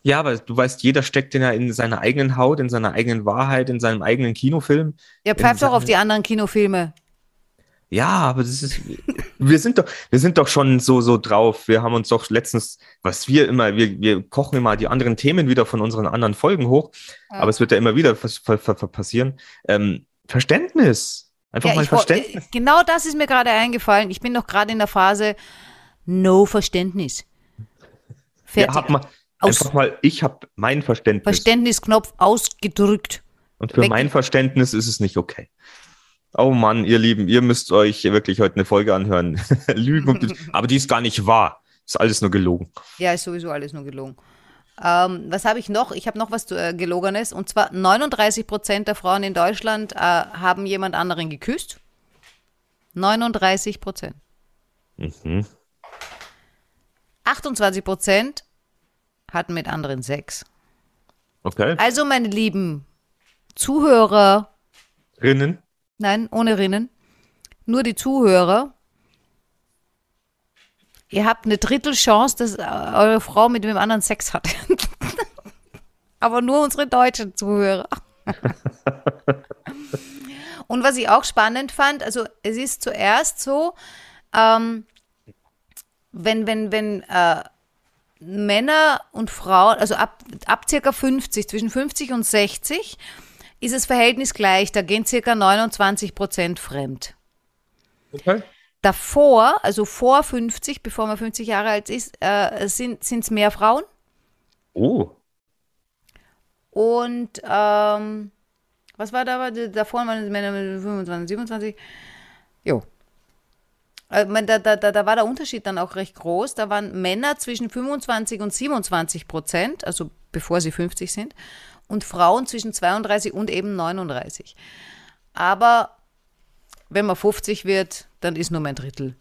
Ja, aber du weißt, jeder steckt ja in seiner eigenen Haut, in seiner eigenen Wahrheit, in seinem eigenen Kinofilm. Ja, pfeift doch auf die anderen Kinofilme. Ja, aber das ist, wir sind doch, wir sind doch schon so, so drauf. Wir haben uns doch letztens, was wir immer, wir, wir kochen immer die anderen Themen wieder von unseren anderen Folgen hoch. Ja. Aber es wird ja immer wieder passieren. Ähm, Verständnis. Einfach Ja, mal Verständnis. äh, genau das ist mir gerade eingefallen. Ich bin doch gerade in der Phase No Verständnis. Fertig. Ja, hab mal, Aus- einfach mal, ich habe mein Verständnis. Verständnisknopf ausgedrückt. Und für weg- mein Verständnis ist es nicht okay. Oh Mann, ihr Lieben, ihr müsst euch wirklich heute eine Folge anhören. Lügen, und, aber die ist gar nicht wahr. Ist alles nur gelogen. Ja, ist sowieso alles nur gelogen. Ähm, was habe ich noch? Ich habe noch was äh, Gelogenes. Und zwar 39 Prozent der Frauen in Deutschland äh, haben jemand anderen geküsst. 39 Prozent. Mhm. 28 Prozent hatten mit anderen Sex. Okay. Also, meine lieben Zuhörer, Rinnen. nein, ohne Rinnen, nur die Zuhörer. Ihr habt eine Drittelchance, dass äh, eure Frau mit wem anderen Sex hat. Aber nur unsere deutschen Zuhörer. Und was ich auch spannend fand, also es ist zuerst so, ähm, wenn, wenn, wenn äh, Männer und Frauen, also ab, ab circa 50, zwischen 50 und 60, ist das Verhältnis gleich. Da gehen circa 29 Prozent fremd. Okay. Davor, also vor 50, bevor man 50 Jahre alt ist, äh, sind es mehr Frauen. Oh. Und ähm, was war da? Davor waren es Männer mit 25, 27. Jo. Äh, Da, da, da, war der Unterschied dann auch recht groß. Da waren Männer zwischen 25 und 27 Prozent, also bevor sie 50 sind, und Frauen zwischen 32 und eben 39. Aber wenn man 50 wird, dann ist nur mein Drittel.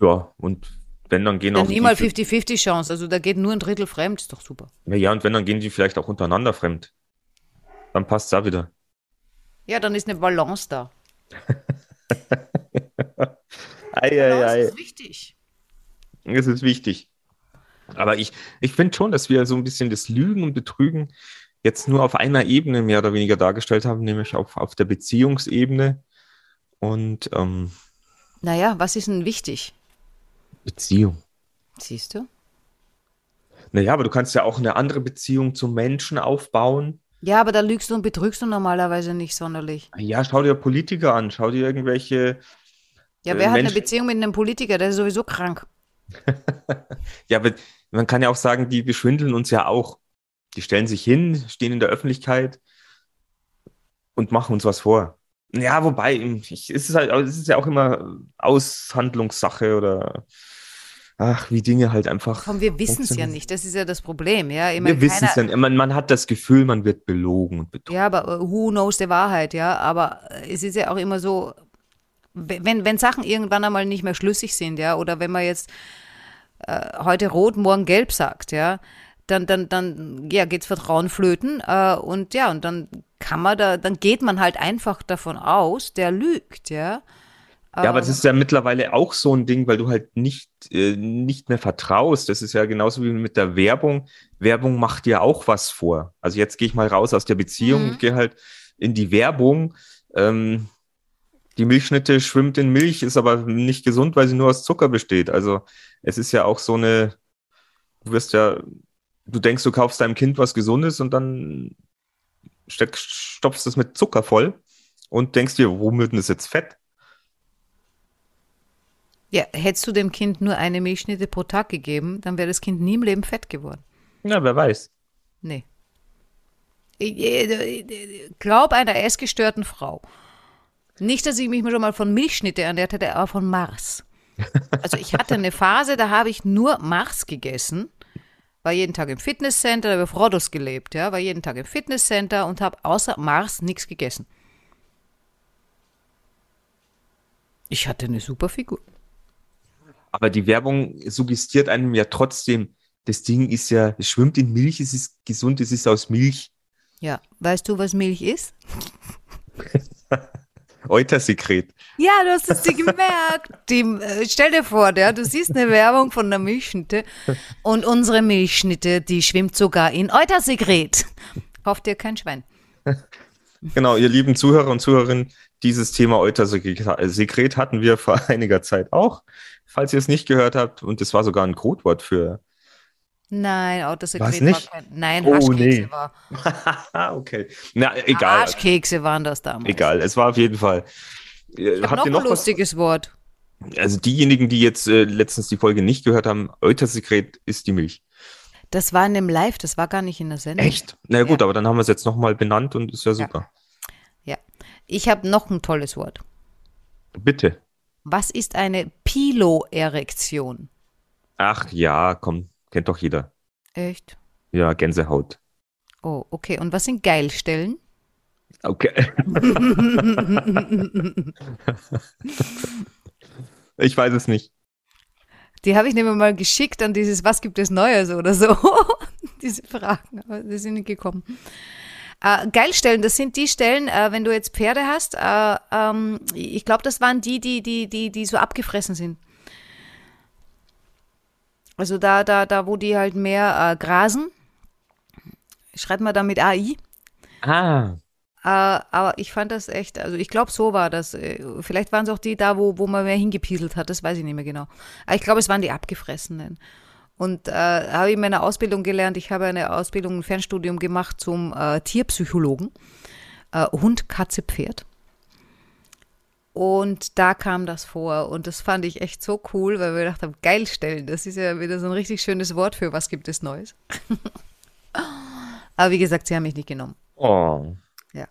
Ja, und wenn, dann gehen Dann auch nie mal die, 50-50 Chance. Also da geht nur ein Drittel fremd, ist doch super. Ja, ja, und wenn, dann gehen die vielleicht auch untereinander fremd. Dann passt es auch wieder. Ja, dann ist eine Balance da. Ei, Balance ei, ei. ist wichtig. Das ist wichtig. Aber ich, ich finde schon, dass wir so ein bisschen das Lügen und Betrügen jetzt nur auf einer Ebene mehr oder weniger dargestellt haben, nämlich auf, auf der Beziehungsebene. Und ähm, Naja, was ist denn wichtig? Beziehung. Siehst du? Naja, aber du kannst ja auch eine andere Beziehung zum Menschen aufbauen. Ja, aber da lügst du und betrügst du normalerweise nicht sonderlich. Ja, schau dir Politiker an, schau dir irgendwelche. Ja, Äh, wer hat eine Beziehung mit einem Politiker? Der ist sowieso krank. Ja, aber man kann ja auch sagen, die beschwindeln uns ja auch. Die stellen sich hin, stehen in der Öffentlichkeit und machen uns was vor. Ja, wobei, ich, es, ist halt, es ist ja auch immer Aushandlungssache oder ach, wie Dinge halt einfach. Komm, wir wissen es ja nicht. Das ist ja das Problem, ja. Ich mein, Wir wissen es ja. Man, man hat das Gefühl, man wird belogen und betrogen. Ja, aber äh, who knows die Wahrheit, ja. Aber äh, es ist ja auch immer so, wenn, wenn Sachen irgendwann einmal nicht mehr schlüssig sind, ja, oder wenn man jetzt äh, heute rot, morgen gelb sagt, ja, dann, dann, dann ja, geht's Vertrauen flöten äh, und ja, und dann kann man da, dann geht man halt einfach davon aus, der lügt, ja. Ja, aber das ist ja mittlerweile auch so ein Ding, weil du halt nicht, äh, nicht mehr vertraust. Das ist ja genauso wie mit der Werbung. Werbung macht dir auch was vor. Also jetzt gehe ich mal raus aus der Beziehung Mhm. und gehe halt in die Werbung. Ähm, die Milchschnitte schwimmt in Milch, ist aber nicht gesund, weil sie nur aus Zucker besteht. Also es ist ja auch so eine, du wirst ja, du denkst, du kaufst deinem Kind was Gesundes und dann steck, stopfst es mit Zucker voll und denkst dir, warum wird denn das jetzt fett? Ja, hättest du dem Kind nur eine Milchschnitte pro Tag gegeben, dann wäre das Kind nie im Leben fett geworden. Ja, wer weiß. Nee. Glaub einer essgestörten Frau. Nicht, dass ich mich schon mal von Milchschnitte ernährt hätte, aber von Mars. Also ich hatte eine Phase, da habe ich nur Mars gegessen. War jeden Tag im Fitnesscenter, da habe ich auf Rhodos gelebt, ja, war jeden Tag im Fitnesscenter und habe außer Mars nichts gegessen. Ich hatte eine super Figur. Aber die Werbung suggestiert einem ja trotzdem, das Ding ist ja, es schwimmt in Milch, es ist gesund, es ist aus Milch. Ja, weißt du, was Milch ist? Eutersekret. Ja, du hast es dir gemerkt. Die, äh, stell dir vor, ja, du siehst eine Werbung von der Milchschnitte und unsere Milchschnitte, die schwimmt sogar in Eutersekret. Kauft dir kein Schwein. Genau, ihr lieben Zuhörer und Zuhörerinnen, dieses Thema Eutersekret hatten wir vor einiger Zeit auch. Falls ihr es nicht gehört habt, und das war sogar ein Codewort für. Nein, Eutersekret Was war kein. Nein, Oh, Haschkekse nee. war. okay. Na, egal. Haschkekse waren das damals. Egal, es war auf jeden Fall. Ich hab Habt noch ihr ein noch was? lustiges Wort. Also diejenigen, die jetzt äh, letztens die Folge nicht gehört haben, Eutersekret ist die Milch. Das war in dem Live, das war gar nicht in der Sendung. Echt? Na gut, Ja. aber dann haben wir es jetzt nochmal benannt und ist ja super. Ja. Ich habe noch ein tolles Wort. Bitte. Was ist eine Piloerektion? Ach ja, komm, kennt doch jeder. Echt? Ja, Gänsehaut. Oh, okay. Und was sind Geilstellen? Okay. ich weiß es nicht. Die habe ich nämlich mal geschickt an dieses Was gibt es Neues oder so. Diese Fragen, aber die sind nicht gekommen. Äh, Geilstellen, das sind die Stellen, äh, wenn du jetzt Pferde hast, äh, ähm, ich glaube, das waren die, die, die, die, die so abgefressen sind. Also da, da, da, wo die halt mehr äh, grasen. Schreibt man da mit AI. Ah. Äh, aber ich fand das echt, also ich glaube, so war das. Äh, Vielleicht waren es auch die da, wo, wo man mehr hingepieselt hat, das weiß ich nicht mehr genau. Aber ich glaube, es waren die Abgefressenen. Und äh, habe ich in meiner Ausbildung gelernt, ich habe eine Ausbildung, ein Fernstudium gemacht zum äh, Tierpsychologen. Äh, Hund, Katze, Pferd. Und da kam das vor und das fand ich echt so cool, weil wir gedacht haben, geil stellen, das ist ja wieder so ein richtig schönes Wort für was gibt es Neues. Aber wie gesagt, sie haben mich nicht genommen. Oh. Ja.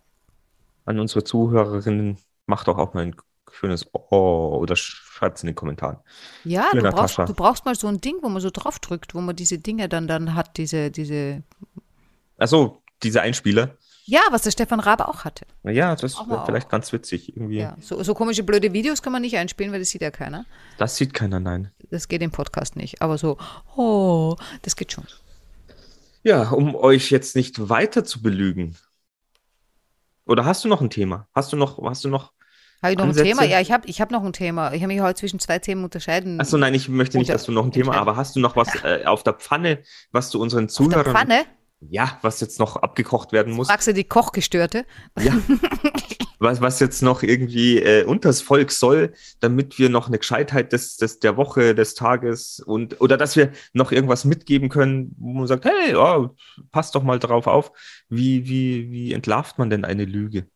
An unsere Zuhörerinnen, macht doch auch mal ein schönes Oh oder schreibt es in den Kommentaren. Ja, du brauchst, du brauchst mal so ein Ding, wo man so drauf drückt, wo man diese Dinge dann, dann hat, diese, diese, Achso, diese Einspieler. Ja, was der Stefan Rabe auch hatte. Ja, das wäre vielleicht ganz witzig. Irgendwie. Ja, so, so komische blöde Videos kann man nicht einspielen, weil das sieht ja keiner. Das sieht keiner, nein. Das geht im Podcast nicht. Aber so, oh, das geht schon. Ja, um euch jetzt nicht weiter zu belügen. Oder hast du noch ein Thema? Hast du noch, hast du noch? Habe ich noch Ansätze? ein Thema? Ja, ich habe ich hab noch ein Thema. Ich habe mich heute zwischen zwei Themen unterscheiden. Achso, nein, ich möchte nicht, dass du noch ein Thema, aber hast du noch was äh, auf der Pfanne, was du unseren Auf der Zuhörern, Pfanne ja, was jetzt noch abgekocht werden muss? fragst du die Kochgestörte. Ja. was, was jetzt noch irgendwie äh, unters Volk soll, damit wir noch eine Gescheitheit des, des, der Woche, des Tages und oder dass wir noch irgendwas mitgeben können, wo man sagt, hey, oh, passt doch mal drauf auf. Wie, wie, wie entlarvt man denn eine Lüge?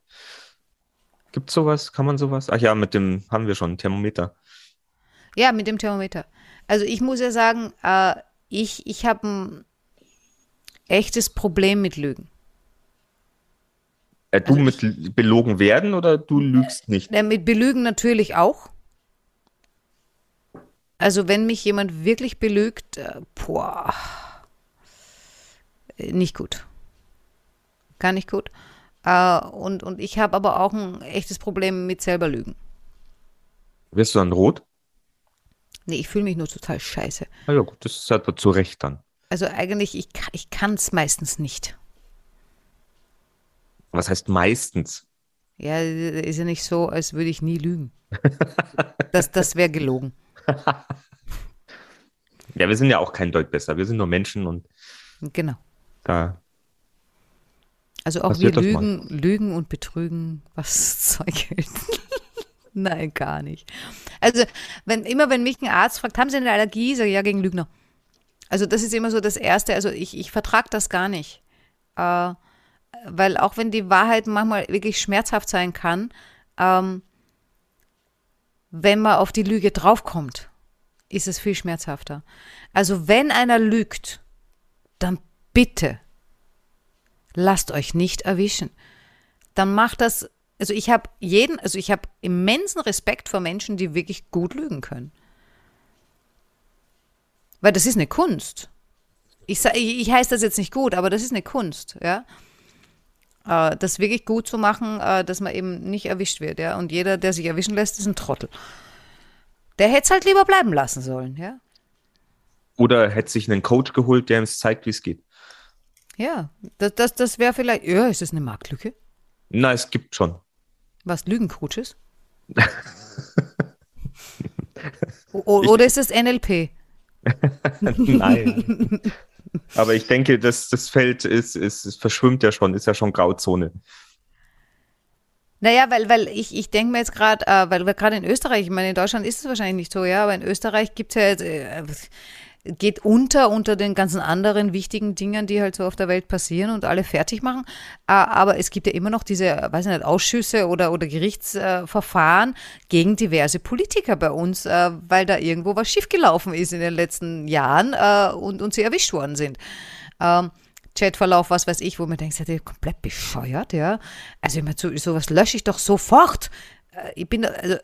Gibt sowas? Kann man sowas? Ach ja, mit dem haben wir schon, Thermometer. Ja, mit dem Thermometer. Also ich muss ja sagen, äh, ich, ich habe ein echtes Problem mit Lügen. Äh, du Also mit belogen werden oder du lügst nicht? Ja, mit Belügen natürlich auch. Also wenn mich jemand wirklich belügt, äh, boah, äh, nicht gut. Gar nicht gut. Äh, und, und ich habe aber auch ein echtes Problem mit selber Lügen. Wirst du dann rot? Nee, ich fühle mich nur total scheiße. Na ja, gut, das ist halt zu Recht dann. Also eigentlich, ich, ich kann es meistens nicht. Was heißt meistens? Ja, ist ja nicht so, als würde ich nie lügen. Das, das wäre gelogen. Ja, wir sind ja auch kein Deut besser. Wir sind nur Menschen und Genau. da. Also auch wir lügen, lügen und betrügen, was Zeug hält. Nein, gar nicht. Also, wenn, immer wenn mich ein Arzt fragt, haben Sie eine Allergie? Sage ich ja gegen Lügner. Also, das ist immer so das Erste. Also, ich, ich vertrage das gar nicht. Äh, weil auch wenn die Wahrheit manchmal wirklich schmerzhaft sein kann, ähm, wenn man auf die Lüge draufkommt, ist es viel schmerzhafter. Also, wenn einer lügt, dann bitte lasst euch nicht erwischen. Dann macht das, also ich habe jeden, also ich habe immensen Respekt vor Menschen, die wirklich gut lügen können. Weil das ist eine Kunst. Ich, ich, ich heiße das jetzt nicht gut, aber das ist eine Kunst, ja. Äh, das wirklich gut zu machen, äh, dass man eben nicht erwischt wird, ja. Und jeder, der sich erwischen lässt, ist ein Trottel. Der hätte es halt lieber bleiben lassen sollen, ja. Oder hätte sich einen Coach geholt, der ihm zeigt, wie es geht. Ja, das, das, das wäre vielleicht, ja, ist das eine Marktlücke? Na, es gibt schon. Was, Lügencoaches? Oder ist das NLP? Nein. Aber ich denke, das, das Feld ist, ist, es verschwimmt ja schon, ist ja schon Grauzone. Naja, weil, weil ich, ich denke mir jetzt gerade, äh, weil wir gerade in Österreich, ich meine, in Deutschland ist es wahrscheinlich nicht so, ja, aber in Österreich gibt es ja jetzt, äh, geht unter unter den ganzen anderen wichtigen Dingen, die halt so auf der Welt passieren und alle fertig machen. Aber es gibt ja immer noch diese, weiß ich nicht, Ausschüsse oder, oder Gerichtsverfahren gegen diverse Politiker bei uns, äh, weil da irgendwo was schiefgelaufen ist in den letzten Jahren äh, und, und sie erwischt worden sind. Ähm, Chatverlauf, was weiß ich, wo man denkt, seid ihr komplett bescheuert, ja? Also immer so, sowas lösche ich doch sofort. Äh, Ich bin, also,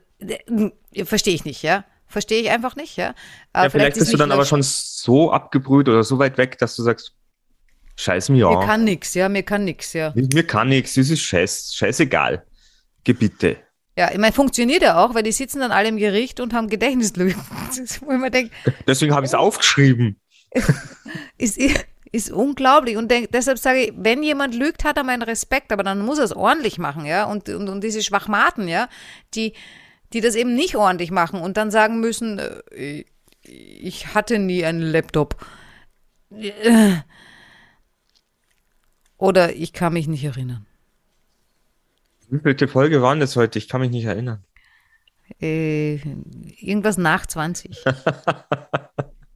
verstehe ich nicht, ja? Verstehe ich einfach nicht, ja? Äh, Ja, vielleicht, ist bist du dann aber schon so abgebrüht oder so weit weg, dass du sagst, scheiß mir Mir an. kann nix, ja, mir kann nix, ja. Mir kann nichts, es ist scheiß, scheißegal. Gebitte. Ja, ich meine, funktioniert ja auch, weil die sitzen dann alle im Gericht und haben Gedächtnislügen. Wo ich mir denke, Deswegen habe ich es aufgeschrieben. ist, ist unglaublich. Und denk, deshalb sage ich, wenn jemand lügt, hat er meinen Respekt, aber dann muss er es ordentlich machen, ja. Und, und, und diese Schwachmaten, ja, die, die das eben nicht ordentlich machen und dann sagen müssen, äh, ich hatte nie einen Laptop. Äh. Oder ich kann mich nicht erinnern. Wie vielte Folge waren das heute? Ich kann mich nicht erinnern. Äh, irgendwas nach 20.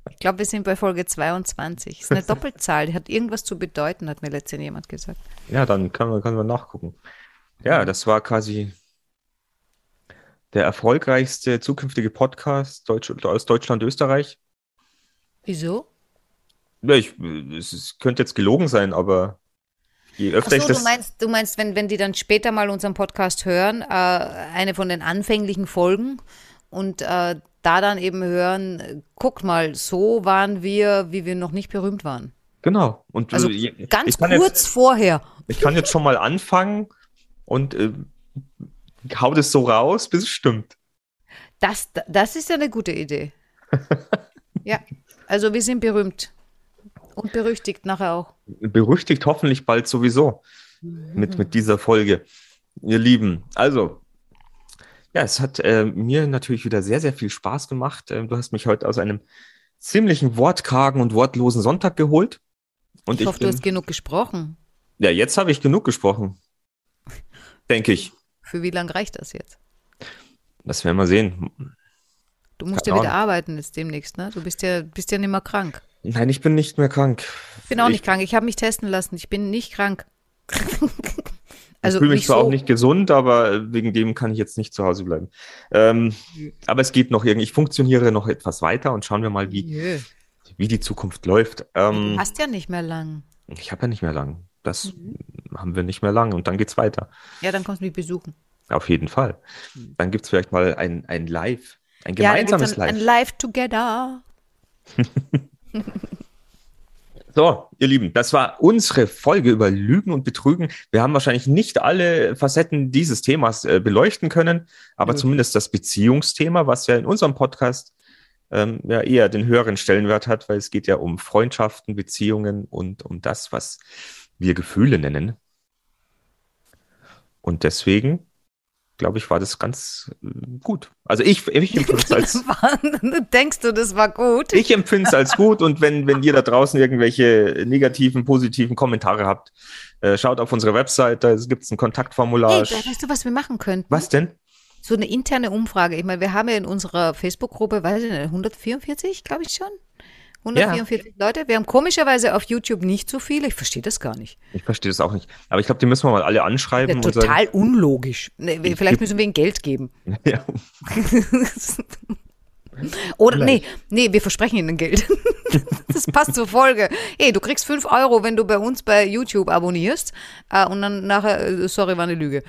Ich glaube, wir sind bei Folge 22. Ist eine Doppelzahl, die hat irgendwas zu bedeuten, hat mir letztens jemand gesagt. Ja, dann können wir, können wir nachgucken. Ja, das war quasi der erfolgreichste zukünftige Podcast Deutsch, aus Deutschland, Österreich. Wieso? Ja, ich, es, es könnte jetzt gelogen sein, aber je öfter ich Achso, das. du meinst, du meinst, wenn, wenn die dann später mal unseren Podcast hören, äh, eine von den anfänglichen Folgen und äh, da dann eben hören, guck mal, so waren wir, wie wir noch nicht berühmt waren. Genau. Und Also äh, ganz ich kurz Jetzt, vorher. ich kann jetzt schon mal anfangen und äh, hau das so raus, bis es stimmt. Das, das ist ja eine gute Idee. ja, also wir sind berühmt. Und berüchtigt nachher auch. Berüchtigt hoffentlich bald sowieso mit, mit dieser Folge. Ihr Lieben, also, ja, es hat äh, mir natürlich wieder sehr, sehr viel Spaß gemacht. Ähm, du hast mich heute aus einem ziemlichen wortkargen und wortlosen Sonntag geholt. Und Ich ich, hoffe, du bin, hast genug gesprochen. ja, jetzt habe ich genug gesprochen. Denke ich. Für wie lange reicht das jetzt? Das werden wir sehen. Du musst Keine ja wieder Ahnung. arbeiten jetzt demnächst, ne? Du bist ja, bist ja nicht mehr krank. Nein, ich bin nicht mehr krank. Ich bin auch Ich- nicht krank. Ich habe mich testen lassen. Ich bin nicht krank. also ich fühle mich zwar so. auch nicht gesund, aber wegen dem kann ich jetzt nicht zu Hause bleiben. Ähm, aber es geht noch irgendwie. Ich funktioniere noch etwas weiter und schauen wir mal, wie, Jö. wie die Zukunft läuft. Ähm, Du hast ja nicht mehr lang. ich habe ja nicht mehr lang. Das haben wir nicht mehr lang und dann geht's weiter. Ja, dann kommst du mich besuchen. Auf jeden Fall. Dann gibt's vielleicht mal ein, ein Live, ein Ja, dann gemeinsames gibt's ein, ein Live. Live Together. So, ihr Lieben, das war unsere Folge über Lügen und Betrügen. Wir haben wahrscheinlich nicht alle Facetten dieses Themas äh, beleuchten können, aber Nö. zumindest das Beziehungsthema, was ja in unserem Podcast ähm, ja eher den höheren Stellenwert hat, weil es geht ja um Freundschaften, Beziehungen und um das, was wir Gefühle nennen. Und deswegen, glaube ich, war das ganz äh, gut. Also ich, ich empfinde es als Denkst du, das war gut? ich empfinde es als gut und wenn, wenn ihr da draußen irgendwelche negativen, positiven Kommentare habt, äh, schaut auf unsere Website, da gibt es ein Kontaktformular. Hey, weißt du, was wir machen könnten? Was denn? So eine interne Umfrage. Ich meine, wir haben ja in unserer Facebook-Gruppe, weiß ich nicht, 144, glaube ich schon. 144 Leute. Wir haben komischerweise auf YouTube nicht so viele. Ich verstehe das gar nicht. Ich verstehe das auch nicht. Aber ich glaube, die müssen wir mal alle Ja, anschreiben. und total unlogisch. Nee, wir- vielleicht müssen wir ihnen Geld geben. Sagen, ja, Oder nee, Vielleicht. nee, wir versprechen ihnen Geld. das passt zur Folge. Hey, du kriegst 5 Euro, wenn du bei uns bei YouTube abonnierst. Äh, und dann nachher, äh, sorry, war eine Lüge.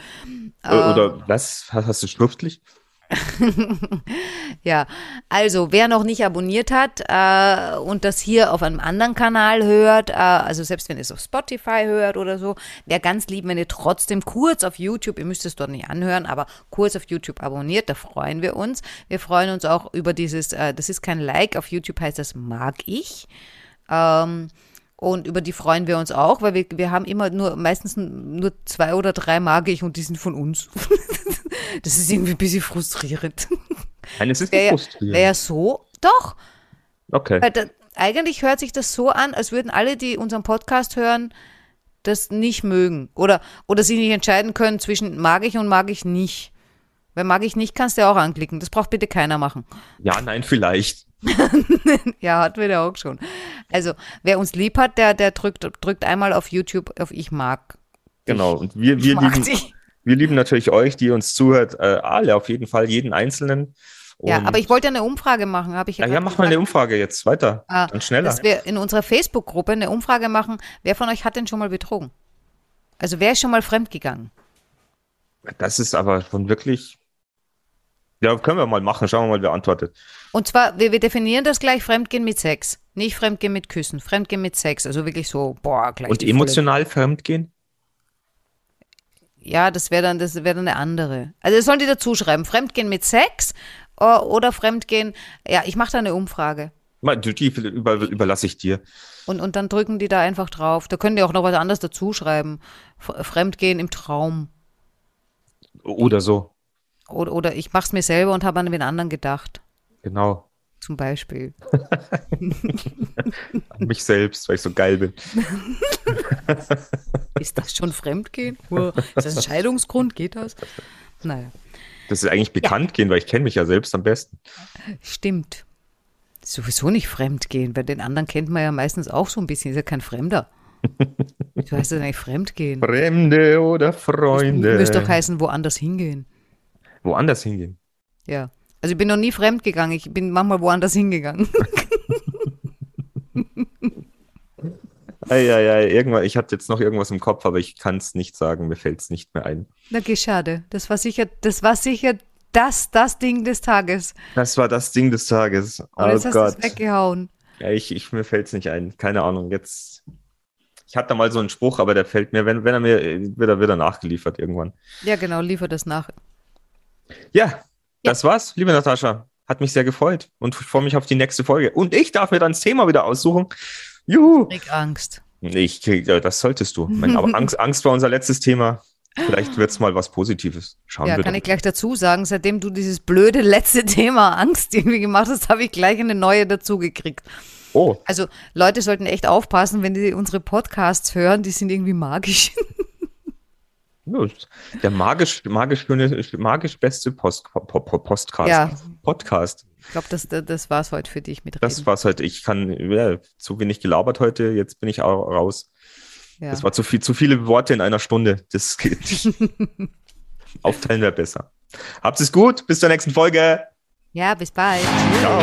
äh, Oder was? Hast, hast du schriftlich? Ja, also wer noch nicht abonniert hat äh, und das hier auf einem anderen Kanal hört, äh, also selbst wenn ihr es auf Spotify hört oder so, wäre ganz lieb, wenn ihr trotzdem kurz auf YouTube, ihr müsst es dort nicht anhören, aber kurz auf YouTube abonniert, da freuen wir uns. Wir freuen uns auch über dieses, äh, das ist kein Like, auf YouTube heißt das mag ich. Ähm, und über die freuen wir uns auch, weil wir, wir haben immer nur, meistens nur zwei oder drei mag ich und die sind von uns. das ist irgendwie ein bisschen frustrierend. Nein, es ist Wäre nicht frustrierend. wär ja so, doch. okay. Weil da, eigentlich hört sich das so an, als würden alle, die unseren Podcast hören, das nicht mögen. Oder, oder sich nicht entscheiden können zwischen mag ich und mag ich nicht. Weil mag ich nicht, kannst du ja auch anklicken. Das braucht bitte keiner machen. Ja, nein, vielleicht. Ja, hatten wir da auch schon. Also, wer uns lieb hat, der, der drückt, drückt einmal auf YouTube auf Ich mag. Genau. Und wir, wir, lieben, dich. wir lieben natürlich euch, die uns zuhört, äh, alle auf jeden Fall, jeden Einzelnen. Ja, Und- aber ich wollte eine Umfrage machen, habe ich ja, ja, mach mal eine. Umfrage jetzt weiter. Ah, Dann schneller. Dass wir in unserer Facebook-Gruppe eine Umfrage machen, wer von euch hat denn schon mal betrogen? Also wer ist schon mal fremdgegangen? Das ist aber schon wirklich. Ja, können wir mal machen. Schauen wir mal, wer antwortet. Und zwar, wir, wir definieren das gleich Fremdgehen mit Sex. Nicht Fremdgehen mit Küssen, Fremdgehen mit Sex. Also wirklich so, boah, gleich. Und die volle- emotional fremdgehen? Ja, das wäre dann, das wäre dann eine andere. Also das sollen die dazu schreiben. Fremdgehen mit Sex oder Fremdgehen. Ja, ich mache da eine Umfrage. Die über, überlasse ich dir. Und, und dann drücken die da einfach drauf. Da können die auch noch was anderes dazu schreiben. Fremdgehen im Traum. Oder so. Oder, oder ich mache es mir selber und habe an den anderen gedacht. Genau. Zum Beispiel. An mich selbst, weil ich so geil bin. Ist das schon Fremdgehen? Ist das ein Scheidungsgrund? Geht das? Naja, Das ist eigentlich bekannt gehen, weil ich kenne mich ja selbst am besten. stimmt. Sowieso nicht Fremdgehen, weil den anderen kennt man ja meistens auch so ein bisschen. Ist ja kein Fremder. Du heißt das eigentlich Fremdgehen. Fremde oder Freunde. Müsste doch heißen, woanders hingehen. Woanders hingehen. Ja. Also ich bin noch nie fremd gegangen. Ich bin manchmal woanders hingegangen. Eieiei, irgendwann, ich hatte jetzt noch irgendwas im Kopf, aber ich kann es nicht sagen, mir fällt es nicht mehr ein. Na, geh, schade. Das war sicher, das war sicher das, das Ding des Tages. Das war das Ding des Tages. Und Oh jetzt hast du Gott. es weggehauen. Ja, ich, ich, mir fällt es nicht ein. Keine Ahnung. Jetzt. Ich hatte da mal so einen Spruch, aber der fällt mir, wenn, wenn er mir, wird er wieder nachgeliefert irgendwann. Ja, genau, liefer das nach. Ja, das war's, liebe Natascha. Hat mich sehr gefreut und ich freue mich auf die nächste Folge. Und ich darf mir dann das Thema wieder aussuchen. Juhu! Krieg Angst. Ich krieg, ja, das solltest du. Aber Angst, Angst war unser letztes Thema. Vielleicht wird's mal was Positives. Schauen Ja, wir kann doch. ich gleich dazu sagen, seitdem du dieses blöde letzte Thema Angst irgendwie gemacht hast, habe ich gleich eine neue dazugekriegt. Oh, Also Leute sollten echt aufpassen, wenn die unsere Podcasts hören, die sind irgendwie magisch. Der magisch, magisch, magisch beste Post, Postcast. Ja. Podcast. Ich glaube, das, das war es heute für dich mit Das Reden. war's heute. Ich kann, ja, zu wenig gelabert heute. Jetzt bin ich auch raus. Ja. Das war zu viel, zu viele Worte in einer Stunde. Das geht nicht. Aufteilen wäre besser. Habt es gut. Bis zur nächsten Folge. ja, bis bald. Ciao.